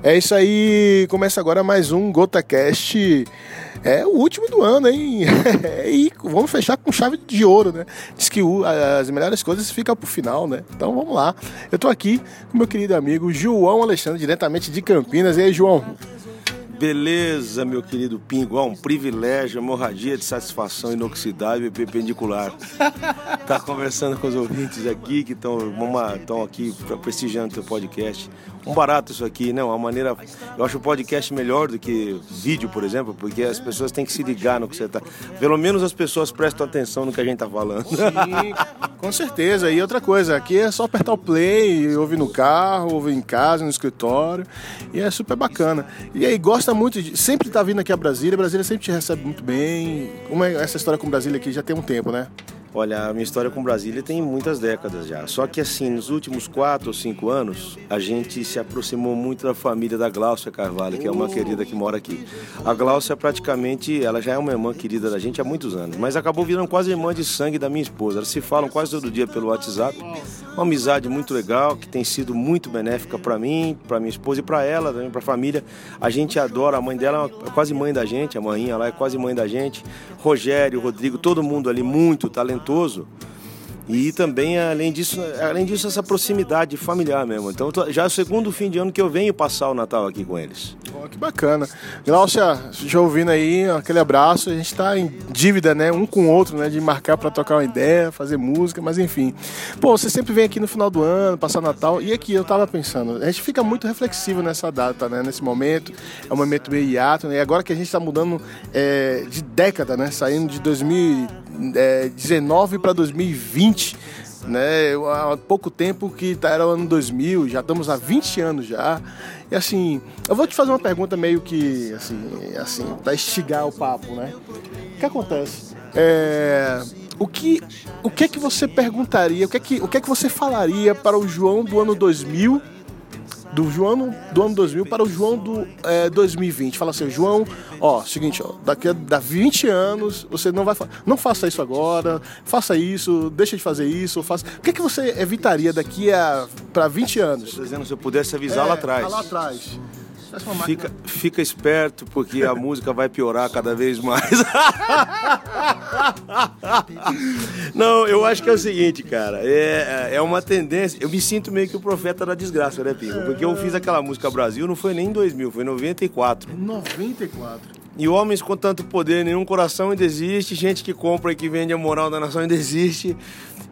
É isso aí, começa agora mais um GotaCast. É o último do ano, hein? e vamos fechar com chave de ouro, né? Diz que as melhores coisas ficam pro final, né? Então vamos lá. Eu tô aqui com meu querido amigo João Alexandre, diretamente de Campinas. E aí, João? Beleza, meu querido Pingo. É um privilégio, hemorragia de satisfação inoxidável e perpendicular. tá conversando com os ouvintes aqui que estão aqui prestigiando o teu podcast um barato isso aqui, né? Uma maneira. Eu acho o podcast melhor do que vídeo, por exemplo, porque as pessoas têm que se ligar no que você está. Pelo menos as pessoas prestam atenção no que a gente está falando. Sim, com certeza. E outra coisa, aqui é só apertar o play, ouvir no carro, ouvir em casa, no escritório. E é super bacana. E aí, gosta muito de. Sempre tá vindo aqui a Brasília, Brasília sempre te recebe muito bem. Como é essa história com Brasília aqui já tem um tempo, né? Olha, a minha história com Brasília tem muitas décadas já. Só que assim, nos últimos quatro ou cinco anos, a gente se aproximou muito da família da Gláucia Carvalho, que é uma querida que mora aqui. A Gláucia praticamente, ela já é uma irmã querida da gente há muitos anos, mas acabou virando quase irmã de sangue da minha esposa. Elas se falam quase todo dia pelo WhatsApp. Uma amizade muito legal, que tem sido muito benéfica para mim, para minha esposa e para ela, também para a família. A gente adora, a mãe dela é quase mãe da gente, a mãinha lá é quase mãe da gente. Rogério, Rodrigo, todo mundo ali muito talentoso talentoso. E também, além disso, além disso, essa proximidade familiar mesmo. Então, já é o segundo fim de ano que eu venho passar o Natal aqui com eles. Oh, que bacana. Glaucia, já ouvindo aí, aquele abraço. A gente está em dívida, né? Um com o outro, né? De marcar para tocar uma ideia, fazer música, mas enfim. Pô, você sempre vem aqui no final do ano, passar Natal. E aqui, eu tava pensando, a gente fica muito reflexivo nessa data, né? Nesse momento. É um momento meio hiato, né? E agora que a gente está mudando é, de década, né? Saindo de 2019 para 2020 né? Há pouco tempo que tá, era o ano 2000, já estamos há 20 anos já. E assim, eu vou te fazer uma pergunta meio que assim, assim, para estigar o papo, né? O que acontece? É, o que o que é que você perguntaria? O que é que o que é que você falaria para o João do ano 2000? Do João do ano 2000 para o João do é, 2020. Fala assim, João, ó, seguinte, ó, daqui a 20 anos você não vai não faça isso agora, faça isso, deixa de fazer isso, faça. O que, é que você evitaria daqui a para 20 anos? Estou dizendo se eu pudesse avisar é, lá atrás. Lá atrás. Fica, fica esperto, porque a música vai piorar cada vez mais. Não, eu acho que é o seguinte, cara. É, é uma tendência. Eu me sinto meio que o profeta da desgraça, né, Pingo? Porque eu fiz aquela música Brasil, não foi nem em 2000, foi em 94. 94. E homens com tanto poder, nenhum coração ainda existe. Gente que compra e que vende a moral da nação ainda existe.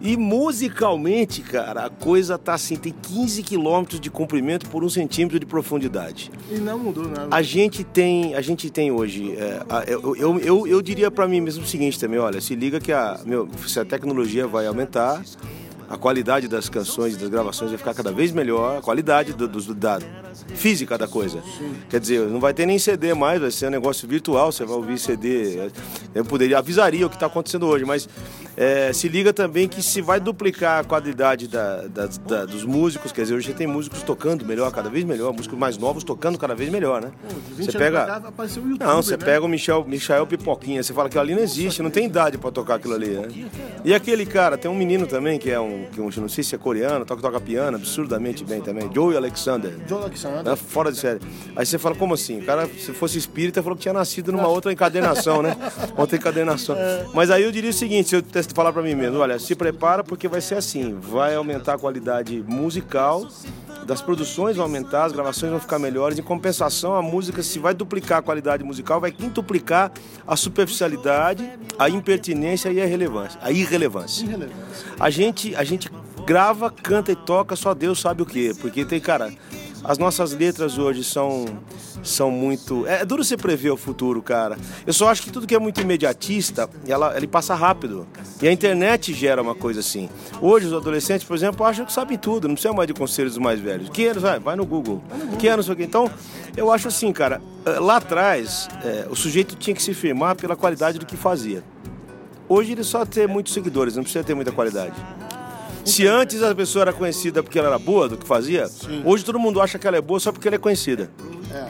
E musicalmente, cara, a coisa tá assim, tem 15 quilômetros de comprimento por um centímetro de profundidade. E não mudou nada. A gente tem, a gente tem hoje, é, eu, eu, eu, eu, diria para mim mesmo o seguinte também, olha, se liga que a, meu, se a tecnologia vai aumentar, a qualidade das canções, das gravações vai ficar cada vez melhor, a qualidade do, do, da física da coisa. Sim. Quer dizer, não vai ter nem CD mais, vai ser um negócio virtual, você vai ouvir CD. Eu poderia, avisaria o que está acontecendo hoje, mas é, se liga também que se vai duplicar a qualidade da, da, da, dos músicos, quer dizer, hoje tem músicos tocando melhor, cada vez melhor, músicos mais novos tocando cada vez melhor, né? você pega. YouTube, não, você né? pega o Michel, Michel Pipoquinha, você fala que ali não existe, não tem idade para tocar aquilo ali, né? E aquele cara, tem um menino também que é um, que um não sei se é coreano, toca, toca piano absurdamente bem também, Joey Alexander. Joey Alexander. É fora de série. Aí você fala, como assim? O cara, se fosse espírita, falou que tinha nascido numa outra encadernação, né? Outra encadernação. Mas aí eu diria o seguinte, se eu falar para mim mesmo, olha, se prepara porque vai ser assim, vai aumentar a qualidade musical das produções vão aumentar, as gravações vão ficar melhores. Em compensação, a música, se vai duplicar a qualidade musical, vai quintuplicar a superficialidade, a impertinência e a irrelevância. A irrelevância. irrelevância. A gente, a gente grava, canta e toca, só Deus sabe o quê. Porque tem, cara, as nossas letras hoje são, são muito. É, é duro você prever o futuro, cara. Eu só acho que tudo que é muito imediatista, ela, ele passa rápido. E a internet gera uma coisa assim. Hoje, os adolescentes, por exemplo, acham que sabem tudo, não precisa mais de conselhos dos mais velhos. Que anos, vai, vai no Google. Que anos, Então, eu acho assim, cara, eh, lá atrás, é, o sujeito tinha que se firmar pela qualidade do que fazia. Hoje ele só tem muitos seguidores, não precisa ter muita qualidade. Se antes a pessoa era conhecida porque ela era boa do que fazia, Sim. hoje todo mundo acha que ela é boa só porque ela é conhecida. É.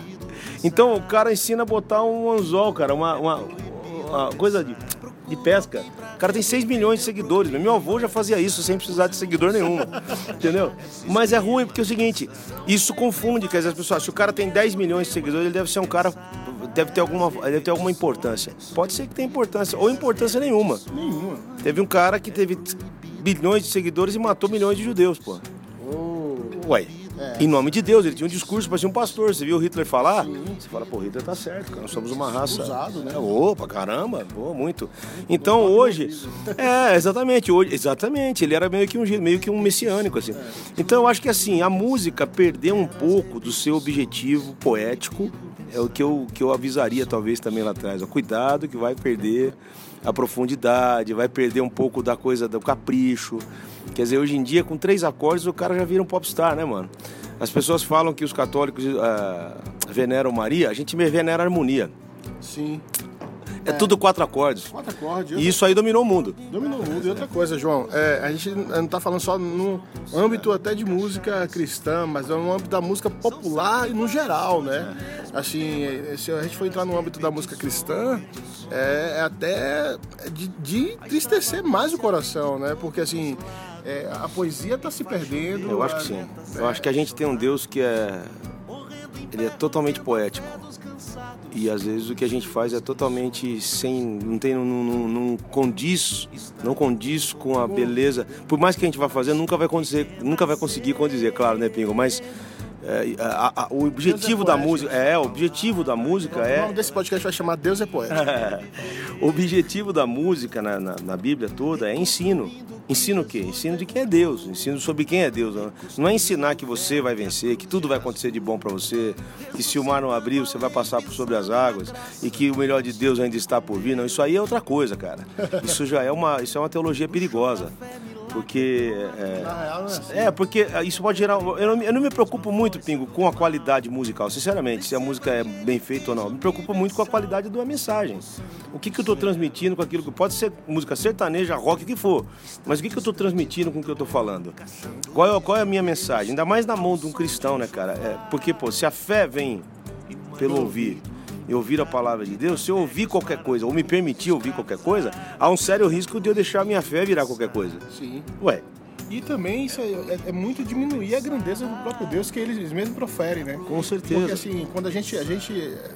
Então o cara ensina a botar um anzol, cara, uma, uma, uma coisa de, de pesca. O cara tem 6 milhões de seguidores. Meu avô já fazia isso sem precisar de seguidor nenhum. entendeu? Mas é ruim, porque é o seguinte, isso confunde, quer dizer, as pessoas, se o cara tem 10 milhões de seguidores, ele deve ser um cara deve ter alguma, deve ter alguma importância. Pode ser que tenha importância, ou importância nenhuma. Nenhuma. Teve um cara que teve bilhões de seguidores e matou milhões de judeus, pô. Oh. Ué, em nome de Deus, ele tinha um discurso, parecia um pastor. Você viu o Hitler falar? Você fala, pô, Hitler tá certo, cara. Nós somos uma raça. Usado, né? Opa, caramba, pô, muito. Então hoje. É, exatamente, hoje, exatamente. Ele era meio que um meio que um messiânico, assim. Então eu acho que assim, a música perdeu um pouco do seu objetivo poético. É o que eu, que eu avisaria, talvez, também lá atrás. Ó, cuidado que vai perder a profundidade, vai perder um pouco da coisa do capricho. Quer dizer, hoje em dia, com três acordes, o cara já vira um popstar, né, mano? As pessoas falam que os católicos uh, veneram Maria, a gente venera a harmonia. Sim. É, tudo quatro acordes. Quatro acordes. E isso aí dominou o mundo. Dominou o mundo. E outra coisa, João, é, a gente não está falando só no âmbito até de música cristã, mas é no âmbito da música popular e no geral, né? Assim, se a gente for entrar no âmbito da música cristã, é, é até de, de entristecer mais o coração, né? Porque assim, é, a poesia está se perdendo. Eu acho que sim. Eu acho que a gente tem um Deus que é. Ele é totalmente poético. E às vezes o que a gente faz é totalmente sem. não tem. não, não, não condiz. Não condiz com a beleza. Por mais que a gente vá fazer, nunca vai acontecer, nunca vai conseguir condizer, claro, né, Pingo? Mas. É, a, a, o objetivo é da música é o objetivo da música é o nome desse podcast vai chamar Deus é poeta o objetivo da música na, na, na Bíblia toda é ensino Ensina o quê? Ensino de quem é Deus, ensino sobre quem é Deus. Não é ensinar que você vai vencer, que tudo vai acontecer de bom para você, que se o mar não abrir, você vai passar por sobre as águas e que o melhor de Deus ainda está por vir. Não, isso aí é outra coisa, cara. Isso já é uma, isso é uma teologia perigosa. Porque. É, é, porque isso pode gerar. Eu não, eu não me preocupo muito, Pingo, com a qualidade musical, sinceramente, se a música é bem feita ou não. Eu me preocupo muito com a qualidade da mensagem. O que, que eu estou transmitindo com aquilo que. Pode ser música sertaneja, rock, o que for. Mas o que, que eu estou transmitindo com o que eu estou falando? Qual é, qual é a minha mensagem? Ainda mais na mão de um cristão, né, cara? É, porque, pô, se a fé vem pelo ouvir e ouvir a palavra de Deus, se eu ouvir qualquer coisa ou me permitir ouvir qualquer coisa, há um sério risco de eu deixar a minha fé virar qualquer coisa. Sim. Ué, e também isso é, é, é, muito diminuir a grandeza do próprio Deus que eles mesmos proferem, né? Com certeza. Porque assim, quando a gente, a gente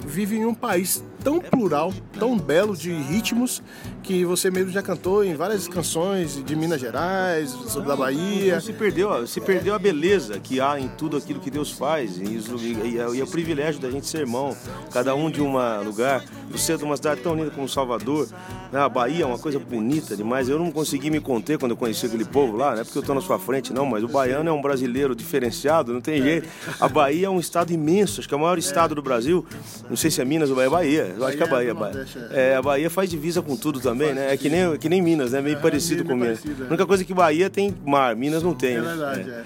vive em um país tão plural, tão belo de ritmos, que você mesmo já cantou em várias canções de Minas Gerais, sobre a Bahia. Se perdeu, se perdeu a beleza que há em tudo aquilo que Deus faz. E, e, é, e é o privilégio da gente ser irmão, cada um de um lugar. Você é de uma cidade tão linda como Salvador, né? a Bahia é uma coisa bonita demais. Eu não consegui me conter quando eu conheci aquele povo lá, né? Porque eu tô na sua frente, não, mas o baiano é um brasileiro diferenciado, não tem jeito. A Bahia é um estado imenso, acho que é o maior estado do Brasil. Não sei se é Minas ou é Bahia. Eu acho que é Bahia. Bahia. É, a Bahia faz divisa com tudo também, né? É que nem, que nem Minas, né? Meio é, parecido com Minas. A única coisa é que Bahia tem mar, Minas não tem. É verdade, é.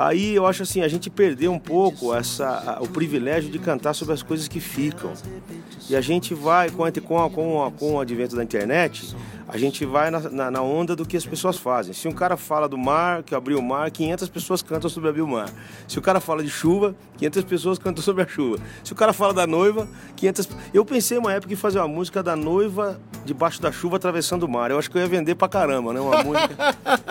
Aí eu acho assim, a gente perdeu um pouco essa, o privilégio de cantar sobre as coisas que ficam. E a gente vai, com, com, com, com o advento da internet, a gente vai na, na, na, onda do que as pessoas fazem. Se um cara fala do mar, que abriu o mar, 500 pessoas cantam sobre abrir o mar. Se o cara fala de chuva, 500 pessoas cantam sobre a chuva. Se o cara fala da noiva, 500... Eu pensei uma época em fazer uma música da noiva debaixo da chuva atravessando o mar. Eu acho que eu ia vender pra caramba, né? Uma música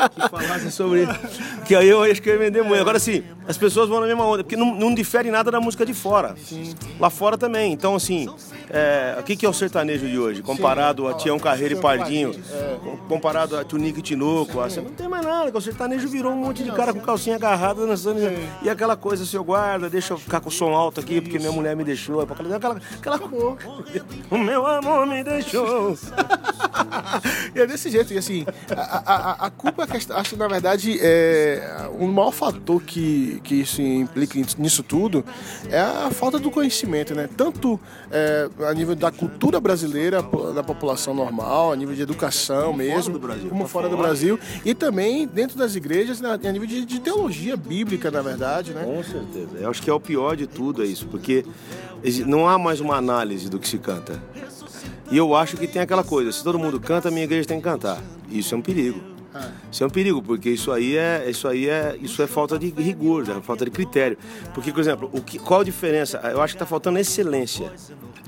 que falasse sobre... Que aí eu acho que eu ia vender muito. Agora, sim, as pessoas vão na mesma onda, porque não, não difere nada da música de fora. Sim. Lá fora também. Então, assim, é... o que, que é o sertanejo de hoje? Comparado sim. a Tião Carreira e Pardinho, é. comparado a Tunique e Tinoco, assim, não tem mais nada, o sertanejo virou um monte de cara com calcinha agarrada dançando. E aquela coisa, seu guarda, deixa eu ficar com o som alto aqui, porque minha mulher me deixou. Aquela, aquela, aquela... O meu amor me deixou. e é desse jeito, e assim, a, a, a culpa, é acho que na verdade, é, o maior fator que, que isso implica nisso tudo é a falta do conhecimento, né? Tanto é, a nível da cultura brasileira, da população normal, a nível de educação mesmo, como fora do Brasil, e também dentro das igrejas, né, a nível de, de, teologia bíblica, na verdade, né? Com certeza. Eu acho que é o pior de tudo é isso, porque não há mais uma análise do que se canta. E eu acho que tem aquela coisa, se todo mundo canta, a minha igreja tem que cantar. Isso é um perigo. Isso é um perigo, porque isso aí é, isso aí é, isso é falta de rigor, é falta de critério. Porque, por exemplo, o que, qual a diferença? Eu acho que está faltando excelência.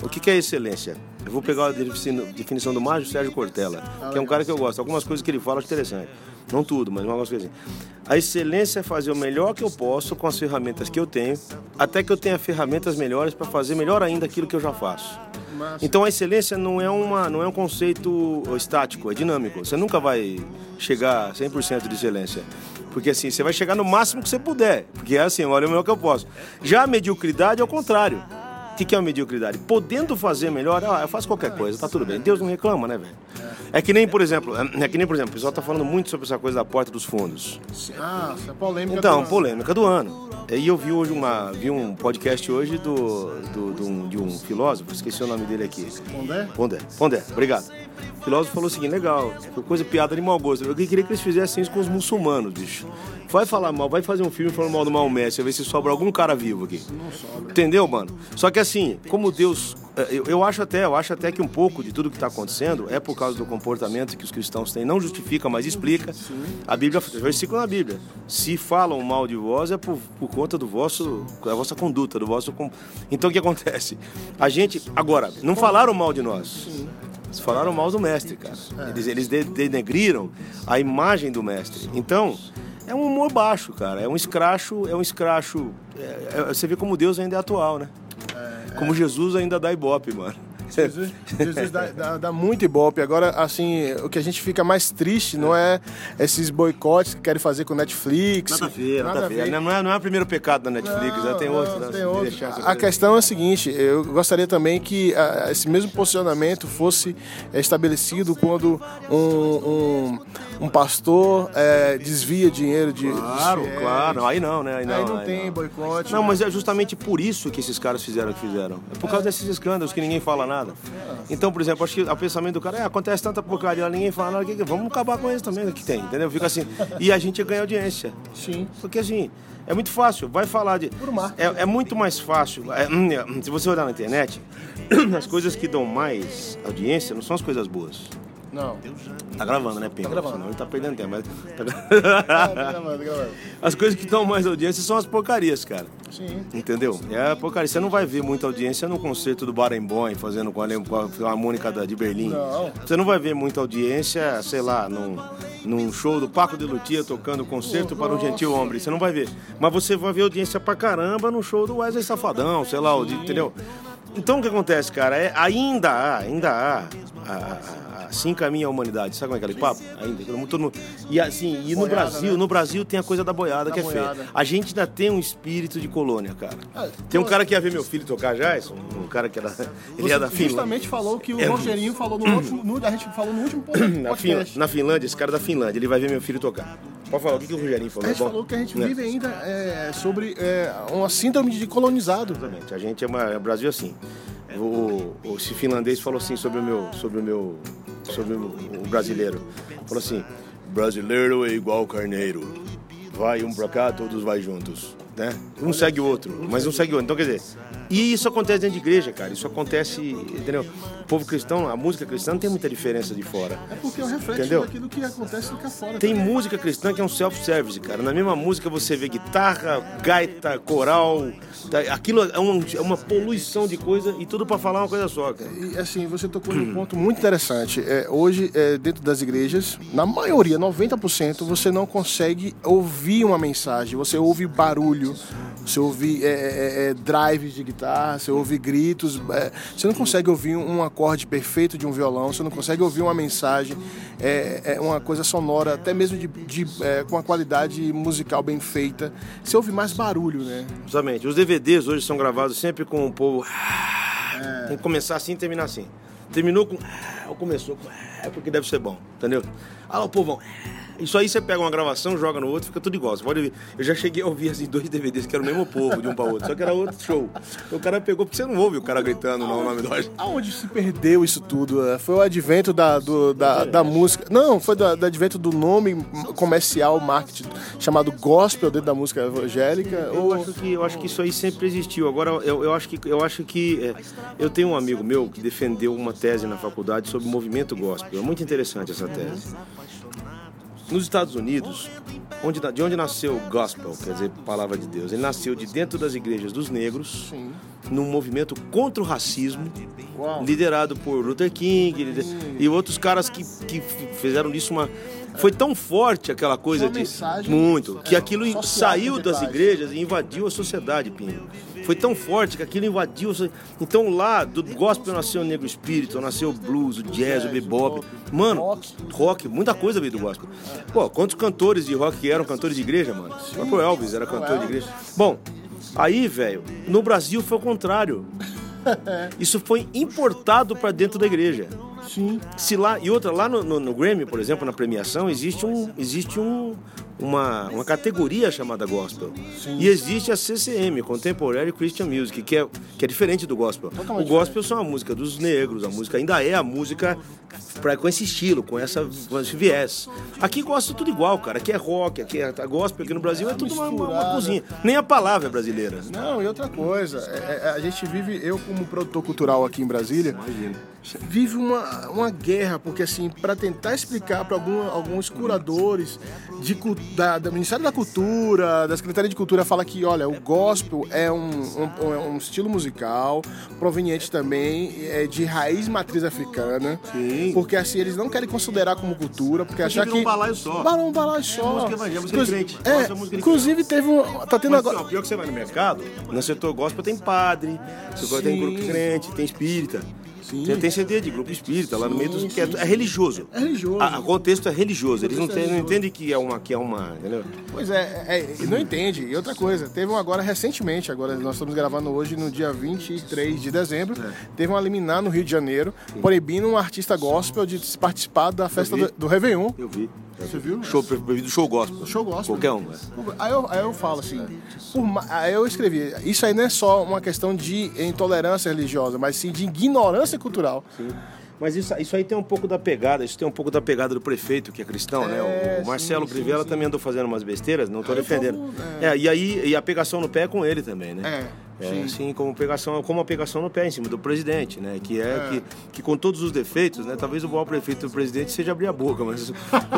O que, que é excelência? Eu vou pegar a definição do Mágio Sérgio Cortella, que é um cara que eu gosto. Algumas coisas que ele fala acho interessante. Não tudo, mas algumas coisas assim. A excelência é fazer o melhor que eu posso com as ferramentas que eu tenho, até que eu tenha ferramentas melhores para fazer melhor ainda aquilo que eu já faço. Então a excelência não é, uma, não é um conceito estático, é dinâmico. Você nunca vai chegar a 100% de excelência. Porque assim, você vai chegar no máximo que você puder. Porque é assim, olha o melhor que eu posso. Já a mediocridade é o contrário. O que, que é a mediocridade? Podendo fazer melhor, ah, eu faço qualquer coisa, tá tudo bem. Deus não reclama, né, velho? É que nem, por exemplo, é que nem, por exemplo, o pessoal tá falando muito sobre essa coisa da porta dos fundos. Ah, essa é polêmica Então, do polêmica do ano. E eu vi hoje uma, vi um podcast hoje do, do, do de um filósofo, esqueci o nome dele aqui. Pondé? Pondé, Pondé, obrigado. O filósofo falou o seguinte, legal, coisa piada de mau gosto. Eu queria que eles fizessem isso com os muçulmanos, bicho. Vai falar mal, vai fazer um filme falando mal do Maomé, você ver se sobra algum cara vivo aqui. Não sobra. Entendeu, mano? Só que assim, como Deus. Eu, eu acho até, eu acho até que um pouco de tudo que está acontecendo é por causa do comportamento que os cristãos têm. Não justifica, mas explica. A Bíblia, versículo na Bíblia. Se falam mal de vós é por, por conta do vosso, da vossa conduta, do vosso. Então o que acontece? A gente. Agora, não falaram mal de nós. Eles falaram mal do mestre, cara. Eles, eles denegriram a imagem do mestre. Então, é um humor baixo, cara. É um escracho, é um escracho. É, é, você vê como Deus ainda é atual, né? Como Jesus ainda dá ibope, mano. Jesus, Jesus dá, dá, dá, muito ibope. Agora, assim, o que a gente fica mais triste não é esses boicotes que querem fazer com Netflix. Nada a ver, nada, nada a ver. ver. Não, é, não é o primeiro pecado da Netflix, não, já tem outros. Né? Tem outro. A questão é a seguinte, eu gostaria também que a, ah, esse mesmo posicionamento fosse estabelecido quando um, um, um pastor é, desvia dinheiro de Claro, de claro. Aí não, né? Aí não, aí não aí tem não. boicote. Não, mas é justamente por isso que esses caras fizeram o que fizeram. É por causa desses escândalos que ninguém fala nada nada. Então, por exemplo, acho que o pensamento do cara é, acontece tanta porcaria, ninguém fala nada, que, que, vamos acabar com isso também, que tem, entendeu? Fica assim. E a gente ganha audiência. Sim. Porque assim, é muito fácil, vai falar de. É, é muito mais fácil. É, hum, é, se você olhar na internet, as coisas que dão mais audiência não são as coisas boas. Não. Tá gravando, né, Pinga? Tá gravando. Senão ele tá perdendo tempo. Mas... Tá... tá gravando, tá gravando. As coisas que dão mais audiência são as porcarias, cara. Sim. Entendeu? É a porcaria. Você não vai ver muita audiência no concerto do Barenboim, fazendo com a, com a Mônica de Berlim. Não. Você não vai ver muita audiência, sei lá, num, num show do Paco de Lutia tocando concerto oh, para um gentil homem. Você não vai ver. Mas você vai ver audiência pra caramba no show do Wesley Safadão, sei lá, Sim. entendeu? Então o que acontece, cara? É, ainda há, ainda há. A, assim caminha a humanidade. Sabe como é aquele papo? Ainda, todo mundo... E assim, e no boiada, Brasil, né? no Brasil tem a coisa da boiada da que é boiada. feia. A gente ainda tem um espírito de colônia, cara. Ah, tem um cara que ia ver meu filho tocar já, um cara que era. Ele Você é da Finlândia. justamente falou que o é... Rogerinho falou no último. No, a gente falou no último podcast. Na, Fin... Na Finlândia, esse cara é da Finlândia, ele vai ver meu filho tocar. Pode falar, o que, que o Rogerinho falou? A gente Bom, falou que a gente né? vive ainda é, sobre é, uma síndrome de colonizado. Exatamente. A gente é uma. É Brasil assim. O, o, esse finlandês falou assim sobre o meu, sobre o meu, sobre o, o brasileiro. Falou assim: brasileiro é igual carneiro. Vai um pra cá, todos vai juntos, né? Um segue o outro, mas um segue o outro. Então quer dizer, e isso acontece dentro de igreja, cara. Isso acontece, entendeu? O povo cristão, a música cristã não tem muita diferença de fora. É porque é um reflexo entendeu? daquilo que acontece que é fora. Tem também. música cristã que é um self-service, cara. Na mesma música você vê guitarra, gaita, coral. Tá? Aquilo é uma, é uma poluição de coisa e tudo para falar uma coisa só, cara. E assim, você tocou num ponto muito interessante. É, hoje, é, dentro das igrejas, na maioria, 90%, você não consegue ouvir uma mensagem. Você ouve barulho, você ouve é, é, é drives de guitarra, você ouve gritos. É, você não consegue ouvir um acorde perfeito de um violão, você não consegue ouvir uma mensagem, é, é uma coisa sonora, até mesmo de, de é, com uma qualidade musical bem feita. Você ouve mais barulho, né? Justamente. Os DVDs hoje são gravados sempre com o povo. Tem que começar assim e terminar assim. Terminou com. Ou começou com. É porque deve ser bom, entendeu? Ah, o povão. Isso aí você pega uma gravação, joga no outro, fica tudo igual. Você pode ver. Eu já cheguei a ouvir assim, dois DVDs que era o mesmo povo de um para outro, só que era outro show. Então, o cara pegou, porque você não ouve o cara gritando não, o nome do Aonde se perdeu isso tudo? É, foi o advento da, do, da, da música. Não, foi do, do, advento do nome comercial, marketing, chamado gospel dentro da música evangélica. Eu, ou... acho, que, eu acho que isso aí sempre existiu. Agora, eu, eu acho que, eu, acho que é, eu tenho um amigo meu que defendeu uma tese na faculdade sobre o movimento gospel. É muito interessante essa tese. Nos Estados Unidos, onde, de onde nasceu o gospel, quer dizer, palavra de Deus, ele nasceu de dentro das igrejas dos negros, Sim. num movimento contra o racismo, Uau. liderado por Luther King lider- e outros caras que, que fizeram disso uma. Foi tão forte aquela coisa de. Muito. Que é, aquilo saiu das igrejas e invadiu a sociedade, Pinho. Foi tão forte que aquilo invadiu. Então lá, do gospel nasceu o negro espírito, nasceu o blues, o jazz, o bebop. Mano, rock. muita coisa veio do gospel. Pô, quantos cantores de rock eram cantores de igreja, mano? O próprio Elvis era cantor de igreja. Bom, aí, velho, no Brasil foi o contrário. Isso foi importado pra dentro da igreja. Sim. Se lá, e outra, lá no, no- no Grammy, por exemplo, na premiação, existe, um, existe um, uma, uma categoria chamada gospel. E existe a CCM, Contemporary Christian Music, que é, que é diferente do gospel. Totalmente o gospel são a música dos negros, a música ainda é a música pra, com esse estilo, com, essa, com esse viés. Aqui gosta tudo igual, cara. Aqui é rock, aqui é gospel, aqui no Brasil é tudo uma, uma, uma cozinha. Nem a palavra é brasileira. Não, e outra coisa, é- é- a gente vive, eu como produtor cultural aqui em Brasília, vive uma, uma guerra, porque assim, para tentar explicar para alguns curadores de, cu- da, do Ministério da Cultura, da Secretaria de Cultura, fala que, olha, o gospel é um, um, é um estilo musical proveniente também é, de raiz matriz africana, Sim. porque assim, eles não querem considerar como cultura, porque achar que... um balaio só. Balaio, um balaio só. música evangélica, música Inclusive- crente. É, é música inclusive teve um... Tá tendo agora... pior que você vai no mercado, no setor gospel tem padre, setor tem grupo crente, tem espírita. Sim. Tem, tem CD de grupo espírita lá no meio dos. Que é, é religioso. É religioso. A- o contexto é religioso. Eles não, é tem- não entendem que é uma. Que é uma entendeu? Pois é, é, e não entende. E outra coisa, teve um agora recentemente, agora nós estamos gravando hoje no dia 23 de dezembro, É. teve uma liminar no Rio de Janeiro, proibindo um artista gospel de participar da festa do, do Réveillon. Eu vi. Você viu? Show, proibido show gospel. Show gospel. Qualquer um. é. Aí eu, aí eu falo assim, por aí eu escrevi, isso aí não é só uma questão de intolerância religiosa, mas sim de ignorância cultural. Mas isso, isso aí tem um pouco da pegada, isso tem um pouco da pegada do prefeito, que é cristão, né? É, O Marcelo sim, Crivella sim, também andou fazendo umas besteiras, não o defendendo. povo, É, e aí e a pegação no pé é com ele também, né? É, É, sim. assim como pegação, como a pegação no pé em cima do presidente, né? Que é, É. Que, que com todos os defeitos, né? Talvez o maior prefeito do presidente seja abrir a boca, mas,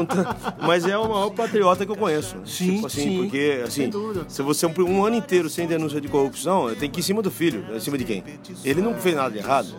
mas é o maior patriota que eu conheço. Sim, tipo assim, sim, porque assim, se você um, um ano inteiro sem denúncia de corrupção, tem que ir em cima do filho, em cima de quem? Ele não fez nada de errado.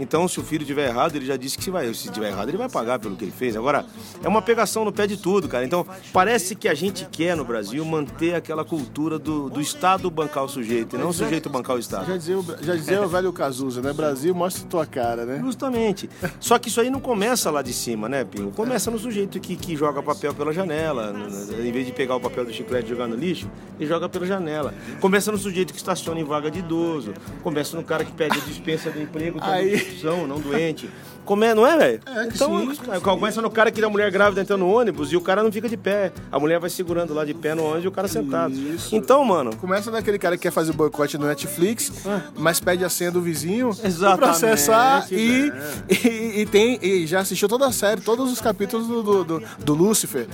Então, se o filho tiver errado, ele já disse que se vai, se tiver errado, ele vai pagar pelo que ele fez. Agora, é uma pegação no pé de tudo, cara. Então, parece que a gente quer no Brasil manter aquela cultura do, do Estado bancar o sujeito, e não o sujeito bancar o Estado. Já dizia, o- já dizia o velho Cazuza, né? Brasil, mostra tua cara, né? Justamente. Só que isso aí não começa lá de cima, né, Pinho? Começa no sujeito que, que joga papel pela janela. Em vez de pegar o papel do chiclete e jogar no lixo, ele joga pela janela. Começa no sujeito que estaciona em vaga de idoso. Começa no cara que pede a dispensa do emprego, tá Aí- opção, não doente. Como é, não é, velho? É, que então, sim. começa no cara que a mulher grávida entrando no ônibus e o cara não fica de pé. A mulher vai segurando lá de pé no ônibus e o cara sentado. Isso. Então, mano, Começa daquele cara que quer fazer boicote no Netflix, mas pede a senha do vizinho Ah. Exatamente, processar e, é. e, e tem e já assistiu toda a série, todos os capítulos do, do, do, do Lúcifer.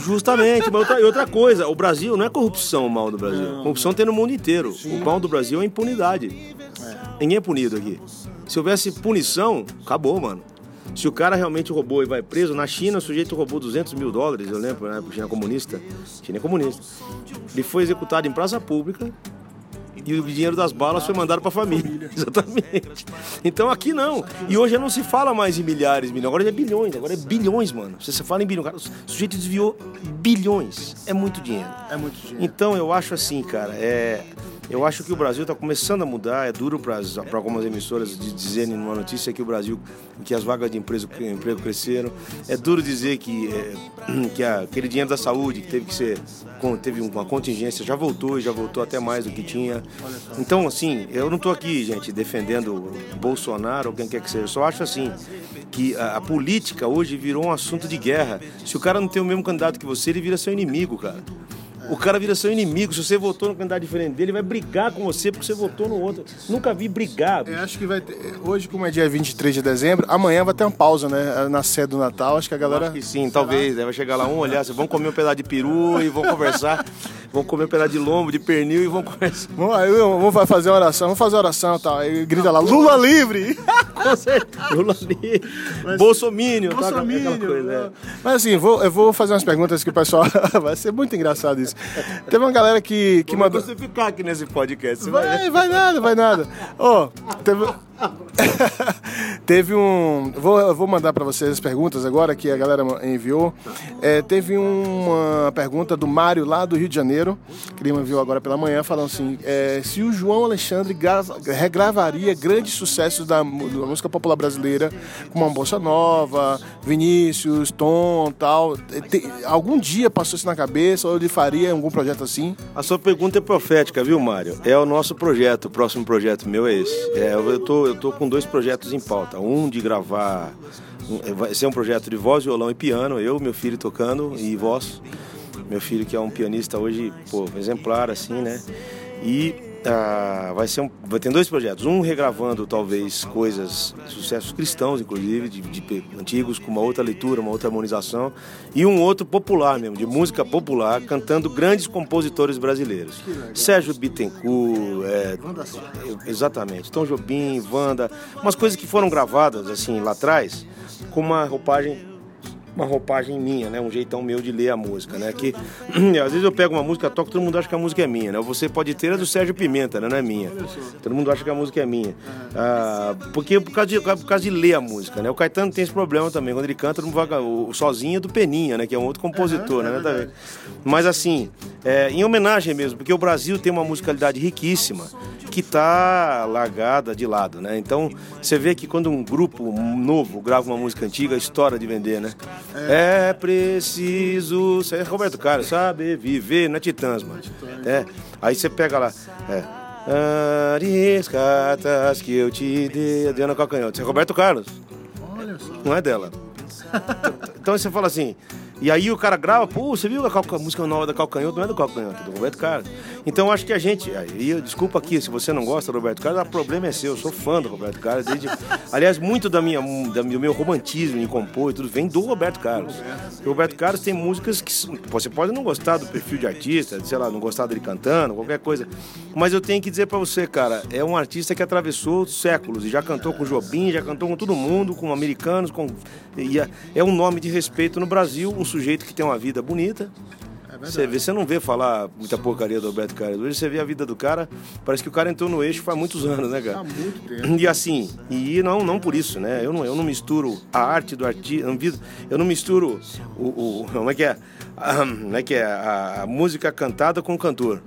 Justamente, mas outra, e outra coisa, o Brasil não é corrupção o mal do Brasil. Corrupção tem no mundo inteiro. O mal do Brasil é impunidade. Ninguém é punido aqui. Se houvesse punição, acabou, mano. Se o cara realmente roubou e vai preso, na China o sujeito roubou 200 mil dólares, eu lembro, na época China comunista. China é comunista. Ele foi executado em praça pública e o dinheiro das balas foi mandado para a família. Exatamente. Então aqui não. E hoje não se fala mais em milhares, milhões. Agora é bilhões, agora é bilhões, mano. Se você fala em bilhões, cara, o sujeito desviou bilhões. É muito dinheiro. É muito dinheiro. Então eu acho assim, cara, é. Eu acho que o Brasil está começando a mudar. É duro para algumas emissoras de dizerem numa notícia que o Brasil, que as vagas de emprego, emprego cresceram. É duro dizer que, é, que aquele dinheiro da saúde que teve que ser, teve uma contingência, já voltou e já voltou até mais do que tinha. Então, assim, eu não estou aqui, gente, defendendo Bolsonaro ou quem quer que seja. Eu só acho assim que a, a política hoje virou um assunto de guerra. Se o cara não tem o mesmo candidato que você, ele vira seu inimigo, cara. O cara vira seu inimigo. Se você votou no candidato diferente dele, ele vai brigar com você porque você votou no outro. Nunca vi brigar. Eu acho que vai ter. Hoje, como é dia 23 de dezembro, amanhã vai ter uma pausa, né? Na ceia do Natal. Acho que a galera. Acho que sim, talvez. Vai chegar lá um olhar, vão comer um pedaço de peru e vão conversar. vão comer um pedaço de lombo, de pernil e vão começar. Vamos, aí, vamos fazer uma oração, vamos fazer oração e tal. Aí grita lá, Lula livre! Com certeza. Lula livre. Bolsomínio. tá? Bolsominion, Aquela coisa, é. Mas assim, vou, eu vou fazer umas perguntas que o pessoal. vai ser muito engraçado isso. Teve uma galera que, que Vou mandou. você ficar aqui nesse podcast. Vai ver. Vai, vai nada, vai nada. Ó, teve. teve um. Vou, vou mandar pra vocês as perguntas agora que a galera enviou. É, teve uma pergunta do Mário lá do Rio de Janeiro, que ele enviou agora pela manhã, falando assim: é, se o João Alexandre gra- regravaria grandes sucessos da, da música popular brasileira, como a Bolsa Nova, Vinícius, Tom tal. Tem- algum dia passou isso na cabeça ou ele faria algum projeto assim? A sua pergunta é profética, viu, Mário? É o nosso projeto, o próximo projeto meu é esse. É, eu, tô, eu tô com dois projetos em pauta. Um de gravar. um- Vai ser um projeto de voz, violão e piano, eu, meu filho tocando e voz. Meu filho que é um pianista hoje, pô, exemplar, assim, né? E ah, vai ser um. Vai ter dois projetos. Um regravando talvez coisas, sucessos cristãos, inclusive, de, de antigos, com uma outra leitura, uma outra harmonização. E um outro popular mesmo, de música popular, cantando grandes compositores brasileiros. Sérgio Bittencourt, é, exatamente, Tom Jobim, Wanda, umas coisas que foram gravadas assim lá atrás, com uma roupagem uma roupagem minha, né? Um jeitão meu de ler a música, né? Que às vezes eu pego uma música, toco, todo mundo acha que a música é minha, né? Você pode ter a do Sérgio Pimenta, né? Não é minha. Todo mundo acha que a música é minha. Ah, porque por causa, de, por causa de ler a música, né? O Caetano tem esse problema também. Quando ele canta, não vai- o, o sozinho é do Peninha, né? Que é um outro compositor, né? A ver. Mas assim, é, em homenagem mesmo, porque o Brasil tem uma musicalidade riquíssima que está largada de lado, né? Então, você vê que quando um grupo novo grava uma música antiga, estoura de vender, né? É, preciso... É Roberto Carlos, sabe? Viver na Titãs, mano. É. Aí você pega lá... É, Ares cartas que eu te dei, Adriana Calcanhoto. Isso é Roberto Carlos. Olha só. Não é dela. Então você fala assim. E aí o cara grava, pô, você viu a, a música nova da Calcanhoto? Não é do Calcanhoto, é do Roberto Carlos. Então acho que a gente. Eu- desculpa aqui, se você não gosta do Roberto Carlos, o problema é seu. Eu sou fã do Roberto Carlos. Desde, aliás, muito da minha, da, do meu romantismo em compor e tudo vem do Roberto Carlos. O Roberto Carlos tem músicas que você pode não gostar do perfil de artista, sei lá, não gostar dele cantando, qualquer coisa. Mas eu tenho que dizer pra você, cara, é um artista que atravessou séculos e já cantou com Jobim, já cantou com todo mundo, com americanos, com e é- é um nome de respeito no Brasil, um sujeito que tem uma vida bonita. Você vê, você não vê falar muita porcaria do Roberto Carlos. Hoje você vê a vida do cara, parece que o cara entrou no eixo faz muitos anos, né, cara? Há muito tempo. E assim, e não, não por isso, né? Eu não, eu não misturo a arte do artista, eu não misturo o, o- como é que é, como é que é a, música cantada com o cantor.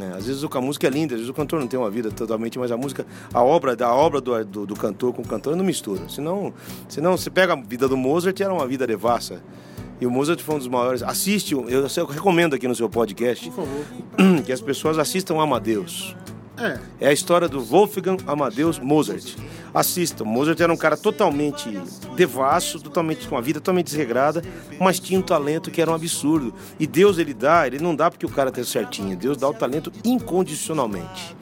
É, às vezes a música é linda, às vezes o cantor não tem uma vida totalmente, mas a música, a obra da obra do, do, do cantor com o cantor eu não mistura. Senão, senão você pega a vida do Mozart era uma vida devassa. E o Mozart foi um dos maiores. Assiste, eu, eu recomendo aqui no seu podcast Por favor. que as pessoas assistam Amadeus. É. É a história do Wolfgang Amadeus Mozart. Assistam. Mozart era um cara totalmente devasso, totalmente com uma vida totalmente desregrada, mas tinha um talento que era um absurdo. E Deus ele dá, ele não dá porque o cara tem certinho. Deus dá o talento incondicionalmente.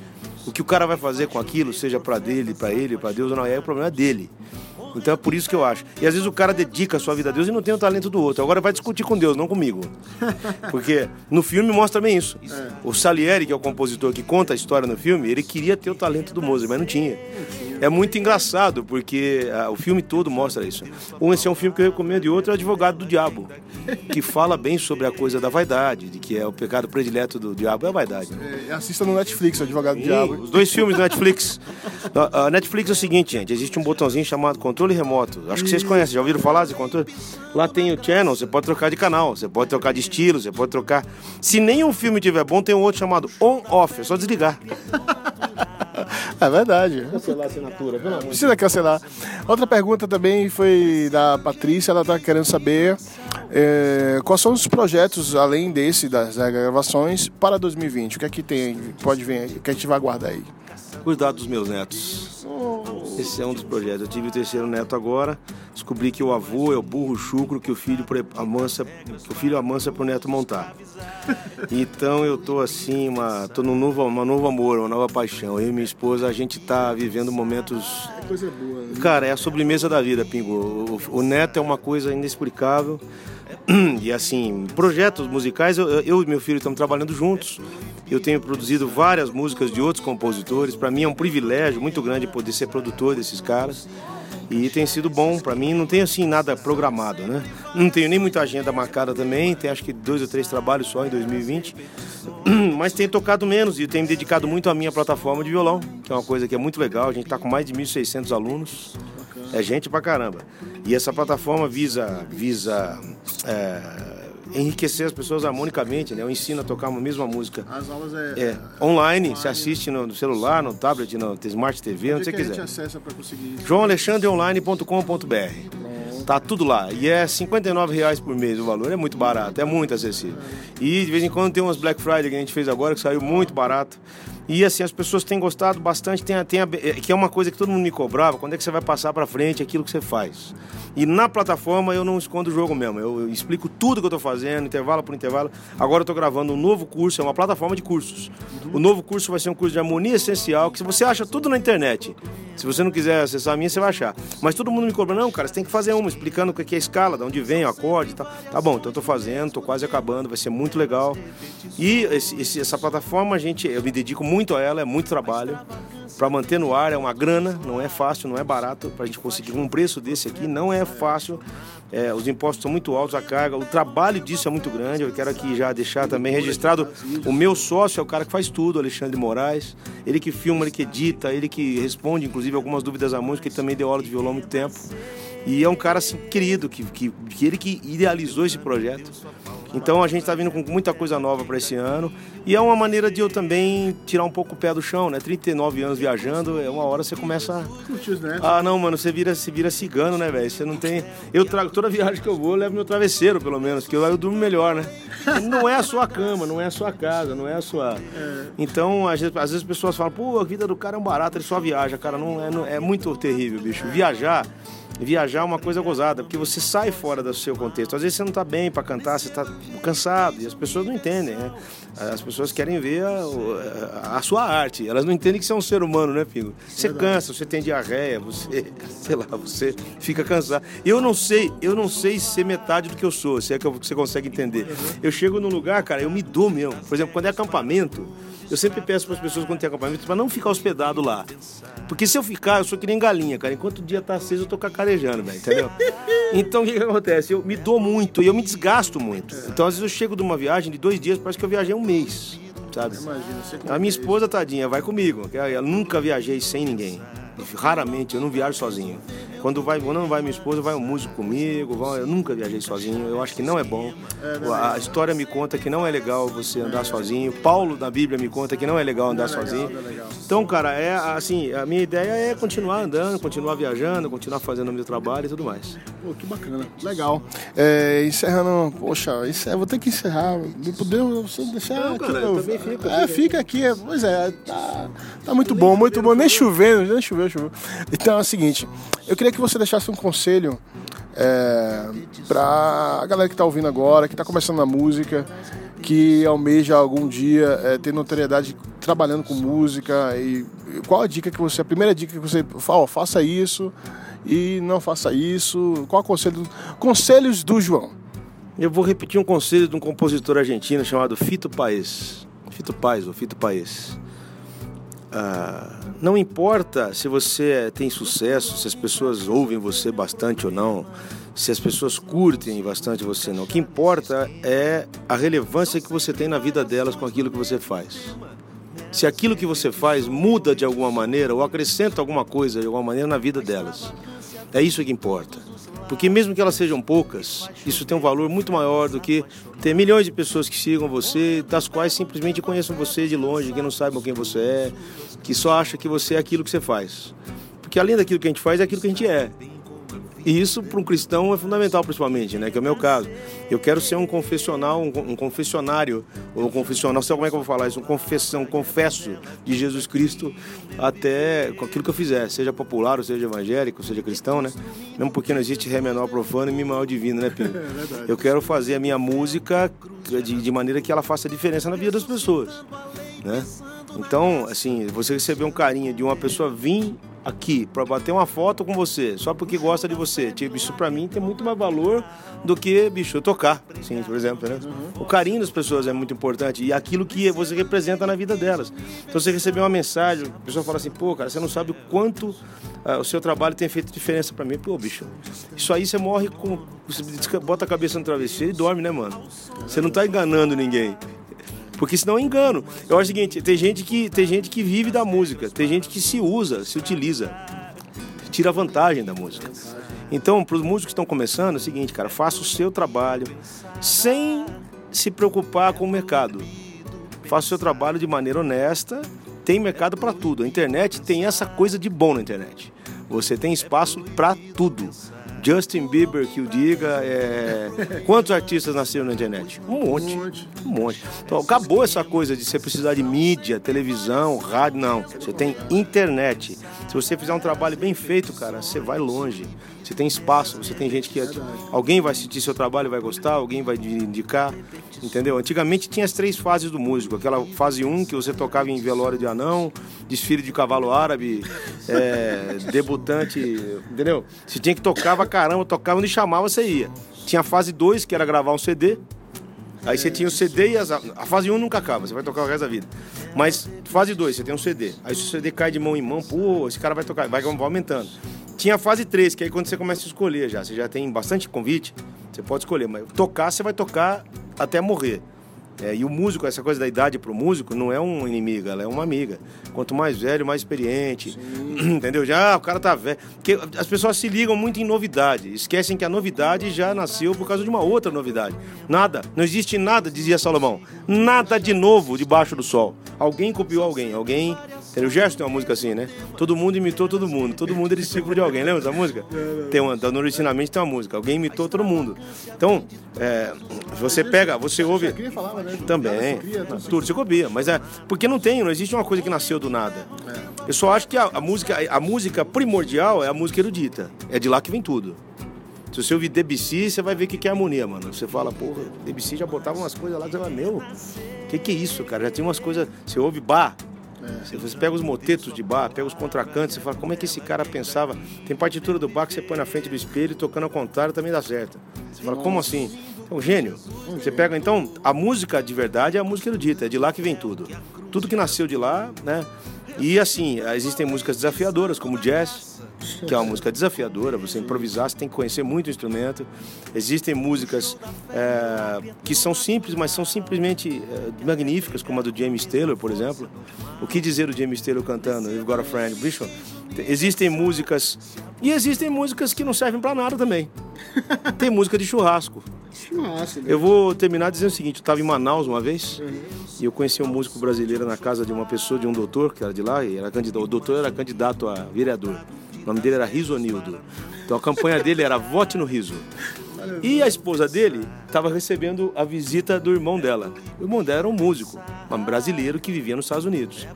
O que o cara vai fazer com aquilo, seja para dele, para ele, para Deus ou não, aí o problema é dele. Então é por isso que eu acho. E às vezes o cara dedica a sua vida a Deus e não tem o talento do outro. Agora vai discutir com Deus, não comigo. Porque no filme mostra bem isso. O Salieri, que é o compositor que conta a história no filme, ele queria ter o talento do Mozart, mas não tinha. É muito engraçado, porque ah, o filme todo mostra isso. Um, esse é um filme que eu recomendo, e outro é Advogado do Diabo, que fala bem sobre a coisa da vaidade, de que é o pecado predileto do diabo é a vaidade. É, assista no Netflix, o Advogado do Diabo. Sim, os dois filmes do Netflix. A Netflix é o seguinte, gente: existe um botãozinho chamado controle remoto. Acho que vocês conhecem, já ouviram falar desse controle? Lá tem o channel, você pode trocar de canal, você pode trocar de estilo, você pode trocar. Se nem um filme tiver bom, tem um outro chamado on-off, é só desligar. É verdade. Cancelar a assinatura, pelo amor Precisa cancelar. Outra pergunta também foi da Patrícia, ela está querendo saber é, quais são os projetos, além desse, das gravações, para 2020. O que é que tem, pode vir, o que a gente vai aguardar aí? Cuidar dos meus netos. Esse é um dos projetos. Eu tive o terceiro neto agora. Descobri que o avô é o burro chucro que o filho amansa, que o filho amansa pro neto montar. Então eu tô assim, uma, tô num novo, uma novo amor, uma nova paixão. Eu e minha esposa, a gente tá vivendo momentos É coisa boa. Cara, é a sobremesa da vida, Pingo. O, o neto é uma coisa inexplicável. E assim, projetos musicais, eu, eu e meu filho estamos trabalhando juntos. Eu tenho produzido várias músicas de outros compositores. Para mim é um privilégio muito grande poder ser produtor desses caras. E tem sido bom para mim, não tenho assim nada programado, né? Não tenho nem muita agenda marcada também, tem acho que dois ou três trabalhos só em 2020. Mas tenho tocado menos e tenho me dedicado muito à minha plataforma de violão, que é uma coisa que é muito legal. A gente está com mais de 1.600 alunos. É gente pra caramba. E essa plataforma visa, visa é, enriquecer as pessoas harmonicamente, né? Eu ensino a tocar uma mesma música. As aulas é, É, online, você assiste no celular, no tablet, no Smart TV, onde você que a gente quiser. acessa para conseguir? joãoalexandreonline.com.br Tá tudo lá. E é 59 reais por mês o valor. É muito barato, é muito acessível. E de vez em quando tem umas Black Friday que a gente fez agora que saiu muito barato. E assim, as pessoas têm gostado bastante, tem, tem é, que é uma coisa que todo mundo me cobrava, quando é que você vai passar pra frente aquilo que você faz. E na plataforma eu não escondo o jogo mesmo, eu, eu explico tudo que eu tô fazendo, intervalo por intervalo. Agora eu tô gravando um novo curso, é uma plataforma de cursos. O novo curso vai ser um curso de harmonia essencial, que você acha tudo na internet. Se você não quiser acessar a minha, você vai achar. Mas todo mundo me cobra, não, cara, você tem que fazer uma, explicando o que é a escala, de onde vem o acorde e tal. Tá bom, então eu tô fazendo, tô quase acabando, vai ser muito legal. E esse- essa plataforma, gente, eu me dedico muito a ela, é muito trabalho. Para manter no ar é uma grana, não é fácil, não é barato. Para a gente conseguir um preço desse aqui, não é fácil. É, os impostos são muito altos, a carga, o trabalho disso é muito grande. Eu quero aqui já deixar também registrado o meu sócio, é o cara que faz tudo, Alexandre Moraes. Ele que filma, ele que edita, ele que responde, inclusive, algumas dúvidas à música. Ele também deu aula de violão há muito tempo. E é um cara assim querido, que, que, que ele que idealizou esse projeto. Então a gente está vindo com muita coisa nova para esse ano. E é uma maneira de eu também tirar um pouco o pé do chão, né? 39 anos viajando, é uma hora você começa a. Ah, não, mano, você vira, se vira cigano, né, velho? Você não tem. Eu trago toda viagem que eu vou, eu levo meu travesseiro, pelo menos, que eu, eu durmo melhor, né? Não é a sua cama, não é a sua casa, não é a sua. Então, às vezes, às vezes as pessoas falam, pô, a vida do cara é um barato, ele só viaja. Cara, não é, não- é muito terrível, bicho. Viajar. Viajar é uma coisa gozada, porque você sai fora do seu contexto. Às vezes você não tá bem para cantar, você tá cansado, e as pessoas não entendem, né? As pessoas querem ver a, a- sua arte, elas não entendem que você é um ser humano, né, Pingo? Você cansa, você tem diarreia, você, sei lá, você fica cansado. Eu não sei, eu não sei ser metade do que eu sou, se é que você consegue entender. Eu chego num lugar, cara, eu me dou mesmo. Por exemplo, quando é acampamento, eu sempre peço para as pessoas quando tem acampamento para não ficar hospedado lá. Porque se eu ficar, eu sou que nem galinha, cara. Enquanto o dia tá aceso, eu tô cacarejando, velho, entendeu? Então o que, que acontece? Eu me dou muito e eu me desgasto muito. Então às vezes eu chego de uma viagem de dois dias, parece que eu viajei um mês, sabe? Imagina, você A minha esposa, tadinha, vai comigo. Eu nunca viajei sem ninguém. Raramente, eu não viajo sozinho. Quando, vai, quando não vai minha esposa, vai um músico comigo. vai- eu nunca viajei sozinho. Eu acho que não é bom. A história me conta que não é legal você andar sozinho. Paulo, na Bíblia, me conta que não é legal andar sozinho. Então, cara, é assim, a minha ideia é continuar andando, continuar viajando, continuar fazendo o meu trabalho e tudo mais. Pô, que bacana. Legal. É, encerrando, poxa, encerra, vou ter que encerrar. Me podeu você deixar Não, aqui? cara, eu- fica, É, fica. aqui. é, Pois é, tá, tá muito bom, muito bom. Nem chovendo, nem choveu, Então é o seguinte, eu queria que você deixasse um conselho é, pra galera que tá ouvindo agora, que tá começando na música, que almeja algum dia é, ter notoriedade trabalhando com música e qual a dica que você, a primeira dica que você fala, faça isso e não faça isso, qual o conselho, conselhos do João? Eu vou repetir um conselho de um compositor argentino chamado Fito Paes. Fito Paes, ou Fito Paes. Ah, não importa se você tem sucesso, se as pessoas ouvem você bastante ou não, se as pessoas curtem bastante você ou não. O que importa é a relevância que você tem na vida delas com aquilo que você faz. Se aquilo que você faz muda de alguma maneira ou acrescenta alguma coisa de alguma maneira na vida delas. É isso que importa. Porque mesmo que elas sejam poucas, isso tem um valor muito maior do que ter milhões de pessoas que sigam você, das quais simplesmente conheçam você de longe, que não saibam quem você é, que só acham que você é aquilo que você faz. Porque além daquilo que a gente faz, é aquilo que a gente é. E isso para um cristão é fundamental, principalmente, né? Que é o meu caso. Eu quero ser um confessional, um, um confessionário, ou um confessional, sei como é que eu vou falar isso, um confessão, um confesso de Jesus Cristo até com aquilo que eu fizer, seja popular, ou seja evangélico, ou seja cristão, né? Mesmo porque não existe ré menor profano e mi maior divino, né, Pinho? Eu quero fazer a minha música de, de maneira que ela faça diferença na vida das pessoas, né? Então, assim, você receber um carinho de uma pessoa vir aqui para bater uma foto com você, só porque gosta de você, tipo, isso para mim tem muito mais valor do que, bicho, tocar, sim, por exemplo, né? Uhum. O carinho das pessoas é muito importante e aquilo que você representa na vida delas. Então você receber uma mensagem, a pessoa fala assim, pô, cara, você não sabe o quanto uh, o seu trabalho tem feito diferença para mim. Pô, bicho, isso aí você morre com. Você bota a cabeça no travesseiro e dorme, né, mano? Você não tá enganando ninguém. Porque senão é engano. Eu acho o seguinte, tem gente que, tem gente que vive da música, tem gente que se usa, se utiliza, tira vantagem da música. Então, para os músicos que estão começando, é o seguinte, cara, faça o seu trabalho sem se preocupar com o mercado. Faça o seu trabalho de maneira honesta. Tem mercado para tudo. A internet tem essa coisa de bom na internet. Você tem espaço para tudo. Justin Bieber que o diga. É... Quantos artistas nasceram na internet? Um monte. Um monte. Um monte. Então acabou essa coisa de você precisar de mídia, televisão, rádio. Não. Você tem internet. Se você fizer um trabalho bem feito, cara, você vai longe. Você tem espaço, você tem gente que. É alguém vai assistir seu trabalho vai gostar, alguém vai indicar. Entendeu? Antigamente tinha as três fases do músico. Aquela fase 1 um, que você tocava em velório de anão, desfile de cavalo árabe, é, debutante. Entendeu? Você tinha que tocar pra caramba, tocava onde chamava, você ia. Tinha a fase 2, que era gravar um CD. Aí você tinha o CD e as, a fase 1 um nunca acaba, você vai tocar o resto da vida. Mas fase 2, você tem um CD. Aí se o CD cai de mão em mão, pô, esse cara vai tocar, vai aumentando. Tinha a fase 3, que aí quando você começa a escolher já, você já tem bastante convite, você pode escolher, mas tocar você vai tocar até morrer. É, e o músico, essa coisa da idade para o músico, não é um inimigo, ela é uma amiga. Quanto mais velho, mais experiente. Sim. Entendeu? Já ah, o cara tá velho. Porque as pessoas se ligam muito em novidade. Esquecem que a novidade já nasceu por causa de uma outra novidade. Nada. Não existe nada, dizia Salomão. Nada de novo debaixo do sol. Alguém copiou alguém. Alguém o Gerson tem uma música assim, né? Todo mundo imitou todo mundo. Todo mundo é discípulo de alguém. Lembra dessa música? Tem uma, no originalmente tem uma música. Alguém imitou todo mundo. Então, é, você pega, você ouve. Também. Tudo se copia. Mas é. Porque não tem, não existe uma coisa que nasceu do nada. Eu só acho que a, a música, a música primordial é a música erudita. É de lá que vem tudo. Se você ouvir Debussy, você vai ver o que é harmonia, mano. Você fala, porra, Debussy já botava umas coisas lá, você fala, meu, o que, que é isso, cara? Já tinha umas coisas. Você ouve Bar. Você pega os motetos de bar, pega os contracantes, você fala, como é que esse cara pensava? Tem partitura do bar que você põe na frente do espelho, tocando ao contrário também dá certo. Você fala, como assim? É um gênio. Você pega, então, a música de verdade é a música erudita, é de lá que vem tudo. Tudo que nasceu de lá, né? E assim, existem músicas desafiadoras, como jazz, que é uma música desafiadora, você improvisar, você tem que conhecer muito o instrumento. Existem músicas é, que são simples, mas são simplesmente é, magníficas, como a do James Taylor, por exemplo. O que dizer do James Taylor cantando You've Got a Friend, bicho? Existem músicas e existem músicas que não servem para nada também. Tem música de churrasco. Churrasco. Eu vou terminar dizendo o seguinte: eu estava em Manaus uma vez uhum. e eu conheci um músico brasileiro na casa de uma pessoa, de um doutor que era de lá, e era candidato, o doutor era candidato a vereador. O nome dele era Risonildo. Então a campanha dele era Vote no Riso. E a esposa dele estava recebendo a visita do irmão dela. O irmão dela era um músico, um brasileiro que vivia nos Estados Unidos.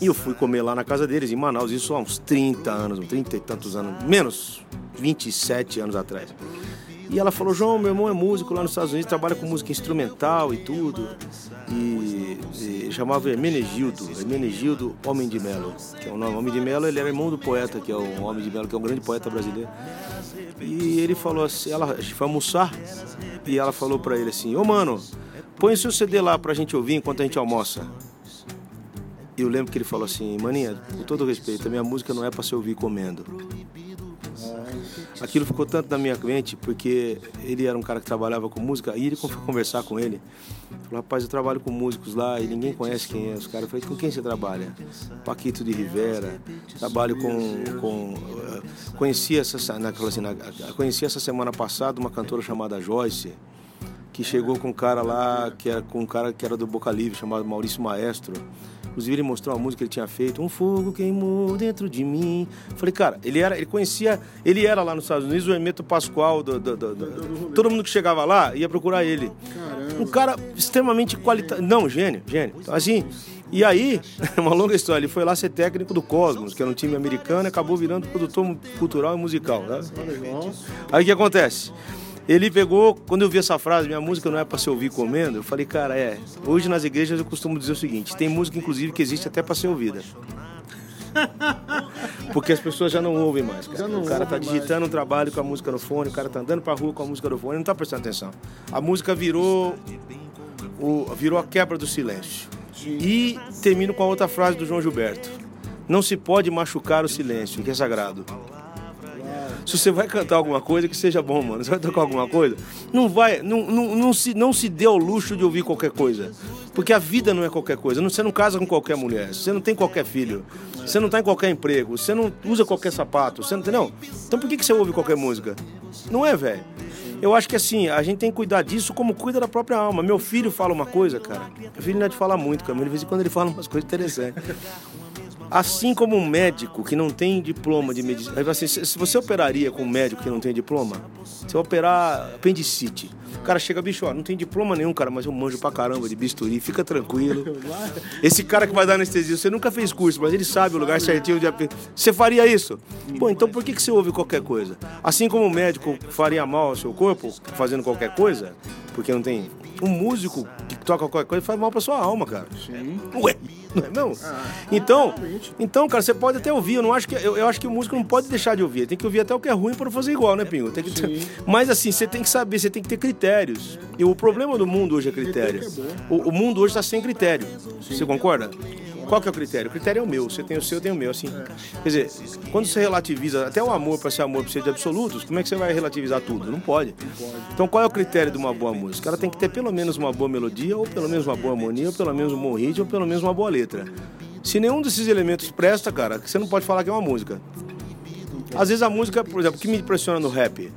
E eu fui comer lá na casa deles, em Manaus, isso há uns 30 anos, uns 30 e tantos anos, menos 27 anos atrás. E ela falou, João, meu irmão é músico lá nos Estados Unidos, trabalha com música instrumental e tudo. E, e chamava Hermenegildo, Hermenegildo Homem de Melo, que é o nome. Homem de Melo, ele era irmão do poeta, que é o Homem de Melo, que é um grande poeta brasileiro. E ele falou assim, ela foi almoçar, e ela falou para ele assim, ô oh, mano, põe o seu CD lá pra gente ouvir enquanto a gente almoça. E eu lembro que ele falou assim, maninha, com todo respeito, a minha música não é para se ouvir comendo. Aquilo ficou tanto na minha mente, porque ele era um cara que trabalhava com música, e ele foi conversar com ele. Falou, rapaz, eu trabalho com músicos lá e ninguém conhece quem é os caras. Eu falei, com quem você trabalha? Paquito de Rivera, trabalho com. com uh, conheci, essa, assim, na, conheci essa semana passada uma cantora chamada Joyce que chegou com um cara lá, que era com um cara que era do Boca Livre, chamado Maurício Maestro. Inclusive ele mostrou uma música que ele tinha feito, Um Fogo Queimou Dentro de Mim. Falei, cara, ele era, ele conhecia, ele era lá nos Estados Unidos o Hermeto Pascoal, do, do, do, do todo mundo que chegava lá ia procurar ele. Caramba. Um cara extremamente qualitativo, não, gênio, gênio. Então, assim, e aí, uma longa história, ele foi lá ser técnico do Cosmos, que era um time americano, e acabou virando produtor cultural e musical. Né? Aí o que acontece? Ele pegou, quando eu vi essa frase, minha música não é para se ouvir comendo, eu falei, cara, é. Hoje nas igrejas eu costumo dizer o seguinte: tem música, inclusive, que existe até para ser ouvida. Porque as pessoas já não ouvem mais, cara. O cara tá digitando um trabalho com a música no fone, o cara tá andando pra rua com a música no fone, não tá prestando atenção. A música virou o, virou a quebra do silêncio. E termino com a outra frase do João Gilberto. Não se pode machucar o silêncio, que é sagrado. Se você vai cantar alguma coisa, que seja bom, mano. Você vai tocar alguma coisa, não vai, não, não, não, se, não se dê ao luxo de ouvir qualquer coisa. Porque a vida não é qualquer coisa. Você não casa com qualquer mulher, você não tem qualquer filho, você não tá em qualquer emprego, você não usa qualquer sapato, você não entendeu? Então por que, que você ouve qualquer música? Não é, velho. Eu acho que assim, a gente tem que cuidar disso como cuida da própria alma. Meu filho fala uma coisa, cara. Meu filho não é de falar muito, cara, mas de vez em quando ele fala umas coisas interessantes. Assim como um médico que não tem diploma de medicina. Assim, se você operaria com um médico que não tem diploma, você vai operar apendicite. O cara chega, bicho, ó, não tem diploma nenhum, cara, mas eu manjo pra caramba de bisturi, fica tranquilo. Esse cara que vai dar anestesia, você nunca fez curso, mas ele sabe o lugar certinho de Você faria isso? Pô, então por que, que você ouve qualquer coisa? Assim como o médico faria mal ao seu corpo fazendo qualquer coisa, porque não tem. Um músico que toca qualquer coisa faz mal pra sua alma, cara. Sim. Ué, não é não? então, então, cara, você pode até ouvir. Eu não acho que eu, eu, acho que o músico não pode deixar de ouvir. Tem que ouvir até o que é ruim para não fazer igual, né, Pingo? Tem que, mas assim, você tem que saber, você tem que ter critérios. E o problema do mundo hoje é critério. O, o mundo hoje está sem critério. Você concorda? Qual que é o critério? O critério é o meu. Você tem o seu, eu tenho o meu. Assim. Quer dizer, quando você relativiza, até o amor, para ser amor, precisa de absolutos, como é que você vai relativizar tudo? Não pode. Então qual é o critério de uma boa música? Ela tem que ter pelo menos uma boa melodia, ou pelo menos uma boa harmonia, ou pelo menos um bom ritmo, ou pelo menos uma boa letra. Se nenhum desses elementos presta, cara, você não pode falar que é uma música. Às vezes a música, por exemplo, o que me impressiona no rap?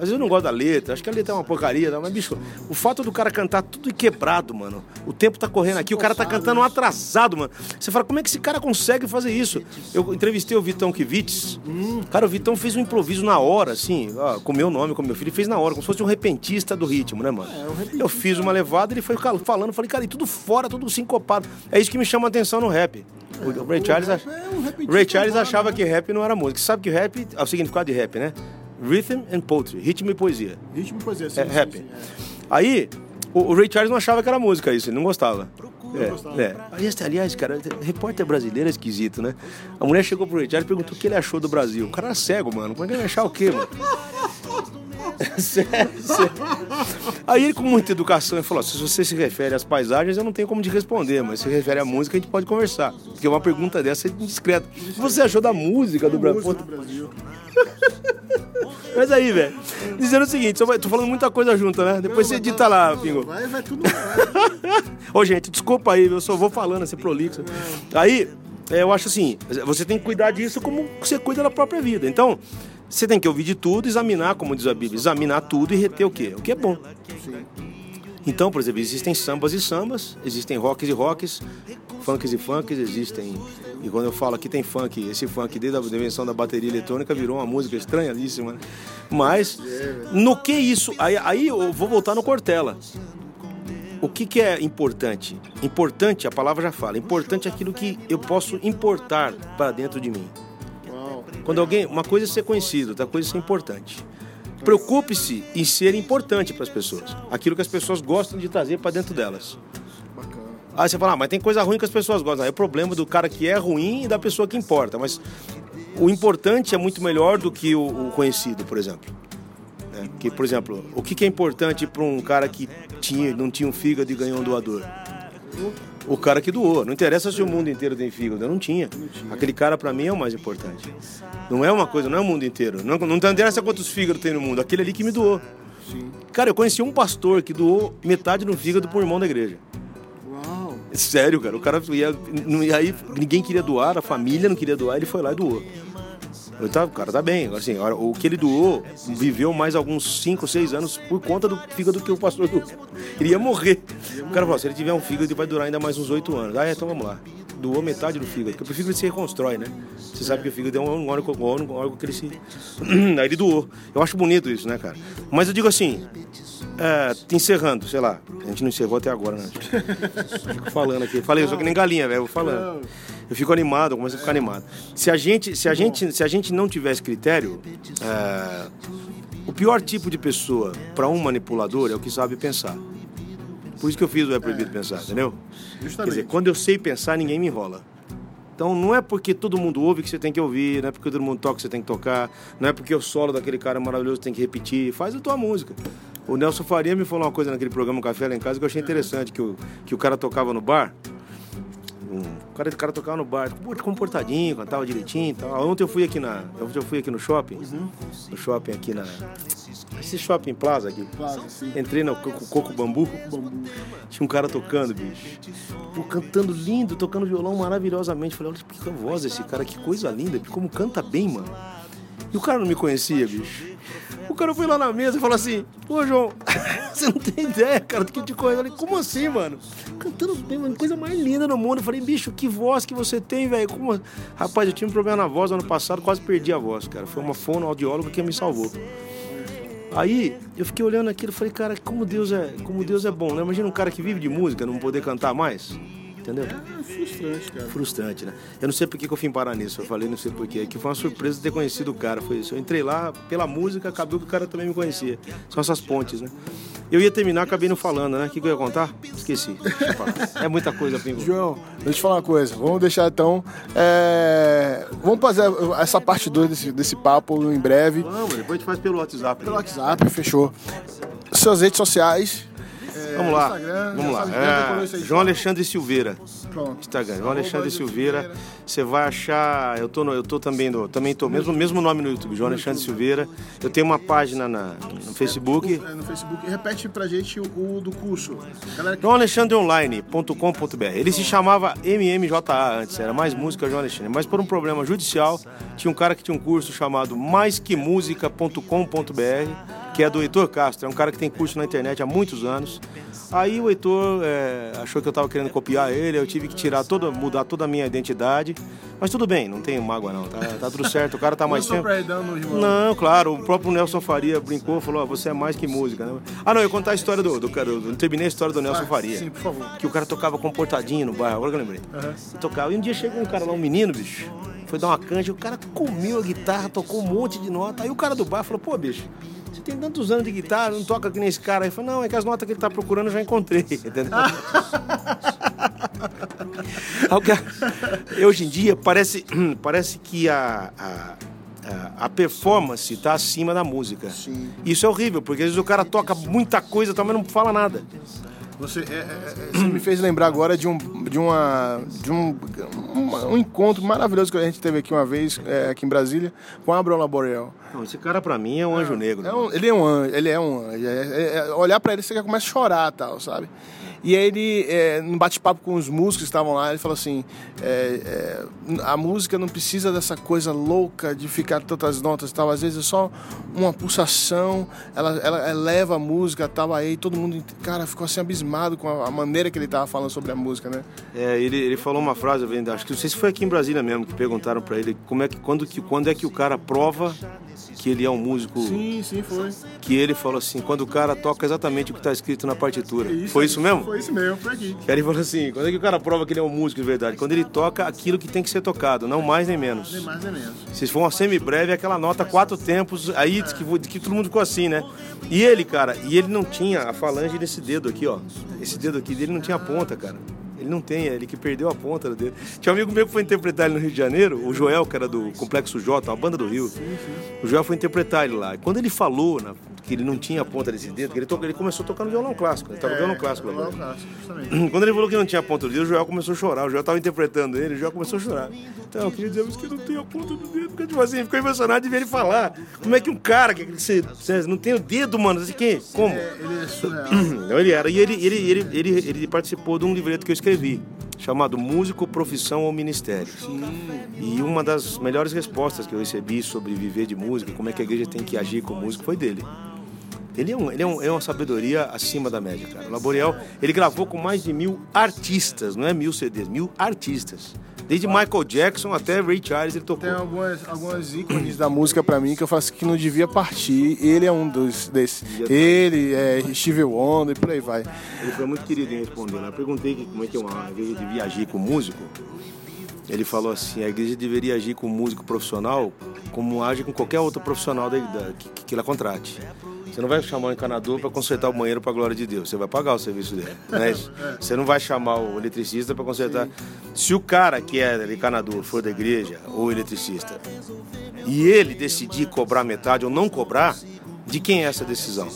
Às vezes eu não gosto da letra, acho que a letra é uma porcaria, mas, bicho, o fato do cara cantar tudo quebrado, mano. O tempo tá correndo aqui, o cara tá cantando um atrasado, mano. Você fala, como é que esse cara consegue fazer isso? Eu entrevistei o Vitão Kivitz. Hum. Cara, o Vitão fez um improviso na hora, assim, ó, com meu nome, com meu filho, fez na hora, como se fosse um repentista do ritmo, né, mano? É, eu fiz uma levada, ele foi falando, falei, cara, e tudo fora, tudo sincopado. É isso que me chama a atenção no rap. O, é, Ray Charles, ach... é Ray Charles achava que rap não era música. Você sabe que rap é o significado de rap, né? Rhythm and Poetry, ritmo e poesia. Ritmo e poesia, sim. É, sim, rap. Sim, é. Aí, o, o, Ray Charles não achava que era música isso, ele não gostava. Não é, gostava. É. Aliás, cara, repórter brasileiro é esquisito, né? A mulher chegou pro Ray Charles e perguntou o que ele achou do Brasil. O cara era cego, mano. Como é que ele ia achar o quê, mano? sério, sério. Aí ele, com muita educação, ele falou: se você se refere às paisagens, eu não tenho como te responder, mas se refere à música, a gente pode conversar. Porque uma pergunta dessa é indiscreta. O que você achou da música do, Bra música do Brasil? Mas aí, velho, dizendo o seguinte, tô falando muita coisa junto, né? Depois você edita lá, Pingo. Vai, vai tudo Ô, gente, desculpa aí, eu só vou falando assim prolixo. Aí, é, eu acho assim, você tem que cuidar disso como você cuida da própria vida. Então, você tem que ouvir de tudo, examinar, como diz a Bíblia, examinar tudo e reter o quê? O que é bom. Então, por exemplo, existem sambas e sambas, existem rocks e rocks, funks e funks, existem. E quando eu falo aqui tem funk, esse funk desde a invenção da bateria eletrônica virou uma música estranhíssima. Né? Mas, no que isso? Aí, aí eu vou voltar no Cortella. O que, que é importante? Importante, a palavra já fala, importante é aquilo que eu posso importar para dentro de mim. Quando alguém. Uma coisa é ser conhecido, outra coisa é ser importante. Preocupe-se em ser importante para as pessoas. Aquilo que as pessoas gostam de trazer para dentro delas. Aí você fala, ah, mas tem coisa ruim que as pessoas gostam. Aí é o problema do cara que é ruim e da pessoa que importa. Mas o importante é muito melhor do que o, conhecido, por exemplo. É, que, por exemplo, o que, que é importante para um cara que tinha, não tinha um fígado e ganhou um doador? O cara que doou. Não interessa se o mundo inteiro tem fígado. Eu não tinha. Não tinha. Aquele cara para mim é o mais importante. Não é uma coisa, não é o mundo inteiro. Não, não interessa quantos fígados tem no mundo. Aquele ali que me doou. Sim. Cara, eu conheci um pastor que doou metade do fígado um irmão da igreja. Uau. Sério, cara. O cara ia. E aí ninguém queria doar, a família não queria doar, ele foi lá e doou. Tá, o cara tá bem. Assim, o que ele doou, viveu mais alguns 5, 6 anos por conta do fígado que o pastor doou. Ele ia morrer. O cara falou: se ele tiver um fígado, ele vai durar ainda mais uns 8 anos. Ah, é, então vamos lá. Doou metade do fígado, porque o fígado se reconstrói, né? Você sabe que o fígado é um órgão, um órgão, que ele se. Aí ele doou. Eu acho bonito isso, né, cara? Mas eu digo assim, é, encerrando, sei lá. A gente não encerrou até agora, né? Fico falando aqui. Falei, eu sou que nem galinha, velho. Falando eu fico animado, eu começo a ficar animado. Se a gente, se a gente, se a gente não tivesse critério, é, o pior tipo de pessoa para um manipulador é o que sabe pensar. Por isso que eu fiz o É Proibido. Pensar, entendeu? Justamente. Quer dizer, quando eu sei pensar, ninguém me enrola. Então não é porque todo mundo ouve que você tem que ouvir, não é porque todo mundo toca que você tem que tocar, não é porque o solo daquele cara maravilhoso tem que repetir. Faz a tua música. O Nelson Faria me falou uma coisa naquele programa Café lá em casa que eu achei interessante, que o, que o cara tocava no bar. Um, cara, o cara tocava no bar, comportadinho, cantava direitinho e tal. Ontem eu fui aqui na. Ontem eu fui aqui no shopping. No shopping aqui na. Esse shopping plaza aqui. Plaza, sim. Entrei no Coco, Coco Bambu. Tinha um cara tocando, bicho. Pô, cantando lindo, tocando violão maravilhosamente. Falei, olha que voz desse cara, que coisa linda, como canta bem, mano. E o cara não me conhecia, bicho. O cara foi lá na mesa e falou assim: Pô, João, você não tem ideia, cara, do que te conheço. Eu falei: Como assim, mano? Cantando bem, mano, coisa mais linda no mundo. Eu falei: Bicho, que voz que você tem, velho. Como... Rapaz, eu tinha um problema na voz no ano passado, quase perdi a voz, cara. Foi uma fonoaudióloga que me salvou. Aí eu fiquei olhando aquilo e falei, cara, como Deus é, como Deus é bom, né? Imagina um cara que vive de música não poder cantar mais. Entendeu? É frustrante, cara. Frustrante, né? Eu não sei por que, que eu fui parar nisso. Eu falei, não sei porquê. Que foi uma surpresa ter conhecido o cara. Foi isso. Eu entrei lá pela música, acabou que o cara também me conhecia. São essas pontes, né? Eu ia terminar, acabei não falando, né? O que, que eu ia contar? Esqueci. É muita coisa, Pingo. João, deixa eu te falar uma coisa. Vamos deixar então. É... Vamos fazer essa parte 2 desse, desse papo em breve. Vamos, depois a gente faz pelo WhatsApp. Pelo WhatsApp, fechou. Suas redes sociais. Vamos lá, Instagram, vamos lá. É, João Alexandre Silveira. Pronto. Instagram, João Alexandre Silveira. Você vai achar, eu tô, no, eu tô também no, também tô mesmo mesmo nome no YouTube, João Alexandre Silveira. Eu tenho uma página na, no Facebook. É, no Facebook. Repete pra gente o, o do curso. João Alexandre Online.com.br. Ele se chamava MMJA antes, era mais música João Alexandre, mas por um problema judicial, tinha um cara que tinha um curso chamado maisquemusica.com.br que é do Heitor Castro. É um cara que tem curso na internet há muitos anos. Aí o Heitor é, achou que eu estava querendo copiar ele, eu tive que tirar toda, mudar toda a minha identidade. Mas tudo bem, não tenho mágoa não, tá, tá tudo certo, o cara tá mais tempo. Não, claro, o próprio Nelson Faria brincou, falou, você é mais que música, né? Ah não, eu contar a história do, do, do, do terminei a história do Nelson ah, Faria. Sim, por favor. Que o cara tocava comportadinho no bairro, agora que eu lembrei. Uhum. Tocava. E um dia chegou um cara lá, um menino, bicho, foi dar uma canja, o cara comeu a guitarra, tocou um monte de nota. Aí o cara do bar falou, pô, bicho, você tem tantos anos de guitarra, não toca que nem esse cara. Aí falou, não, é que as notas que ele tá procurando eu já encontrei, entendeu? Hoje em dia parece, parece que a, a, a performance está acima da música. Sim. Isso é horrível, porque às vezes o cara toca muita coisa, também não fala nada. Você, é, é, é, você me fez lembrar agora de um, de uma, de um, um, um, encontro maravilhoso que a gente teve aqui uma vez, é, aqui em Brasília, com Abrão Laboriel. Não, esse cara pra mim é um anjo negro. É um, ele é um anjo, ele é um anjo. É, olhar pra ele você começa a chorar tal, sabe? E aí ele, é, no bate-papo com os músicos que estavam lá, ele falou assim: é, é, a música não precisa dessa coisa louca de ficar tantas notas e tal. Às vezes é só uma pulsação, ela, ela eleva a música tal. Aí todo mundo, cara, ficou assim abismado com a, a maneira que ele estava falando sobre a música, né? É, ele, ele falou uma frase, acho que não sei se foi aqui em Brasília mesmo, que perguntaram para ele como é que, quando, que, quando é que o cara prova que ele é um músico. Sim, sim, foi. Que ele falou assim, quando o cara toca exatamente o que está escrito na partitura. Isso, foi isso mesmo? Foi isso mesmo, foi aqui. Ele falou assim, quando é que o cara prova que ele é um músico de verdade? Quando ele toca aquilo que tem que ser tocado, não mais nem menos. Nem mais nem menos. Se for uma semi-breve, é aquela nota quatro tempos, aí é. que, que todo mundo ficou assim, né? E ele, cara, e ele não tinha a falange desse dedo aqui, ó. Esse dedo aqui dele não tinha ponta, cara. Ele não tem, é ele que perdeu a ponta dele. Tinha um amigo meu que foi interpretar ele no Rio de Janeiro, o Joel, que era do Complexo J, uma banda do Rio. O Joel foi interpretar ele lá. E quando ele falou na, que ele não tinha a ponta desse dedo, ele, to, ele começou tocando violão clássico. Ele tava é, violão clássico lá. Violão clássico, justamente. Quando ele falou que não tinha a ponta do dedo, o Joel começou a chorar. O Joel tava interpretando ele, o Joel começou a chorar. Então, eu queria dizer que não tem a ponta do dedo, porque tipo assim, ficou emocionado de ver ele falar. Como é que um cara que você, você não tem o dedo, mano? Assim, quem? Como? É, ele é surreal. Não, ele era. E ele, ele, ele, ele, ele participou de um livreto que eu escrevi chamado Músico, Profissão ou Ministério. Sim. E uma das melhores respostas que eu recebi sobre viver de música, como é que a igreja tem que agir com músico, foi dele. Ele é, um, ele é, um, é uma sabedoria acima da média, cara. O Laboriel, ele gravou com mais de mil artistas, não é mil CDs, mil artistas. Desde Michael Jackson até Ray Charles ele tocou. Tem algumas, algumas ícones da música pra mim que eu faço que não devia partir. Ele é um dos desses. Ele, é Steve Wonder e por aí vai. Ele foi muito querido em responder. Né? Eu perguntei como é que uma igreja devia agir com músico. Ele falou assim, a igreja deveria agir com músico profissional como age com qualquer outro profissional da, da, que, que ela contrate. Você não vai chamar um encanador para consertar o banheiro para a glória de Deus. Você vai pagar o serviço dele. Não é isso? Você não vai chamar o eletricista para consertar. Se o cara que é encanador for da igreja ou eletricista e ele decidir cobrar metade ou não cobrar, de quem é essa decisão?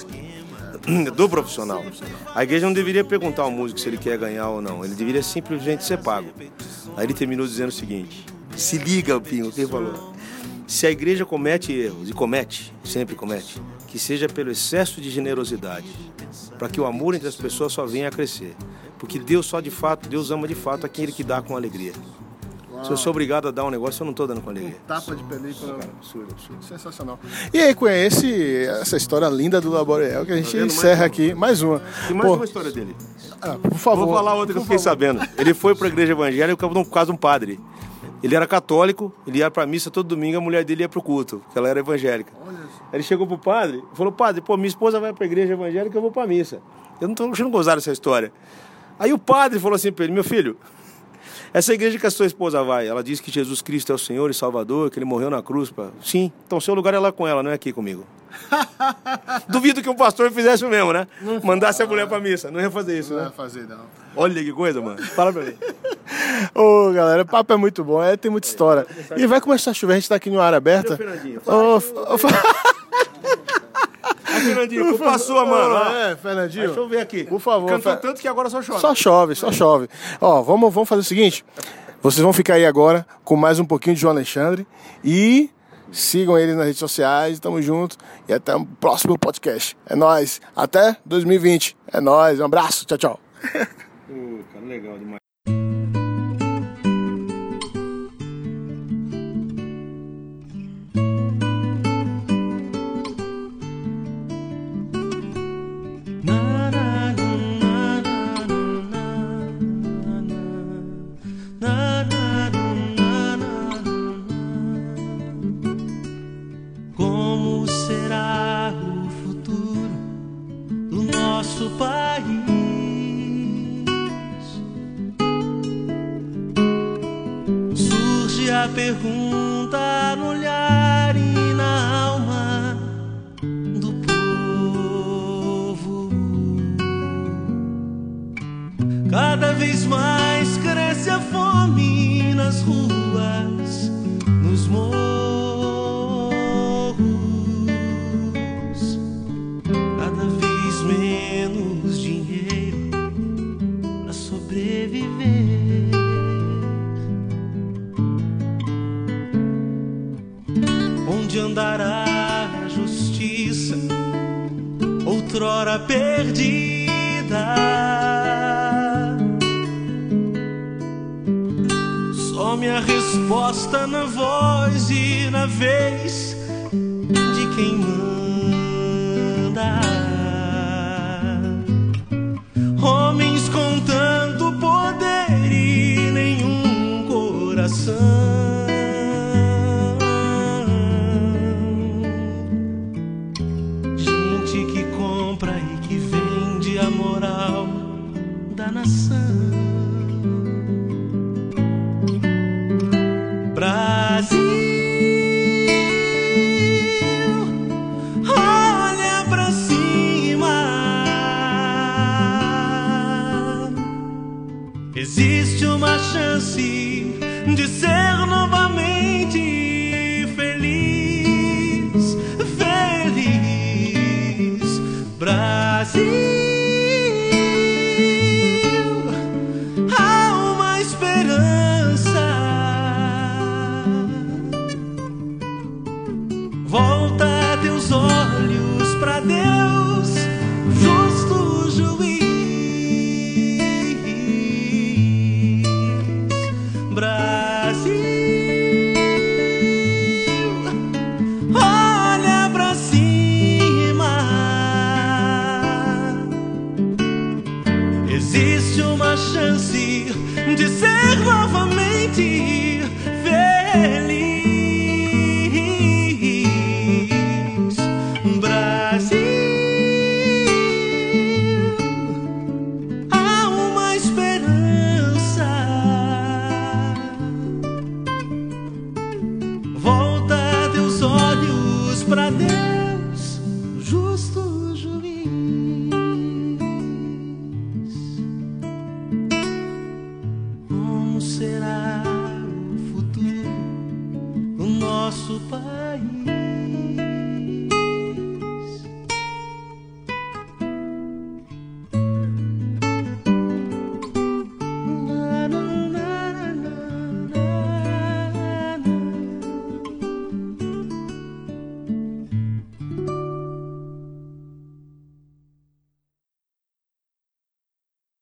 Do profissional. A igreja não deveria perguntar ao músico se ele quer ganhar ou não. Ele deveria simplesmente ser pago. Aí ele terminou dizendo o seguinte: Se liga, Pinho, o que ele falou? Se a igreja comete erros, e comete, sempre comete, que seja pelo excesso de generosidade, para que o amor entre as pessoas só venha a crescer. Porque Deus só de fato, Deus ama de fato aquele que dá com alegria. Se eu sou obrigado a dar um negócio, eu não estou dando com alegria. Tapa de película. Absurdo, absurdo. Sensacional. E aí, conhece essa história linda do Laborel que a gente Tá encerra Mais aqui. Mais uma. Tem mais Pô, uma história dele. ah, por favor. Vou falar outra que eu fiquei sabendo. Ele foi para a igreja evangélica por causa de um padre. Ele era católico, ele ia para missa todo domingo, a mulher dele ia pro culto, porque ela era evangélica. Aí ele chegou pro padre e falou: Padre, pô, minha esposa vai para a igreja evangélica, eu vou para missa. Eu não tô achando gozar dessa história. Aí o padre falou assim para ele: Meu filho, essa igreja que a sua esposa vai, ela diz que Jesus Cristo é o Senhor e Salvador, que ele morreu na cruz. Pra... Sim, então seu lugar é lá com ela, não é aqui comigo. Duvido que um pastor fizesse o mesmo, né? Mandasse a mulher pra missa. Não ia fazer isso, Não né? vai fazer, não. Olha que coisa, mano. Fala pra mim. Ô, galera, o papo é muito bom, é, tem muita história. E vai começar a chover, a gente tá aqui numa área aberta. Ô, f- Aí, Fernandinho, culpa a sua, mano. É, Fernandinho. Deixa eu ver aqui. Por favor, Cantou tanto que agora só chove. Só chove, só chove. Ó, vamos, vamos fazer o seguinte. Vocês vão ficar aí agora com mais um pouquinho de João Alexandre. E sigam ele nas redes sociais. Tamo junto. E até o próximo podcast. É nóis. Até 2020. É nóis. Um abraço. Tchau, tchau. Cara, legal demais. País? Surge a pergunta Brasil,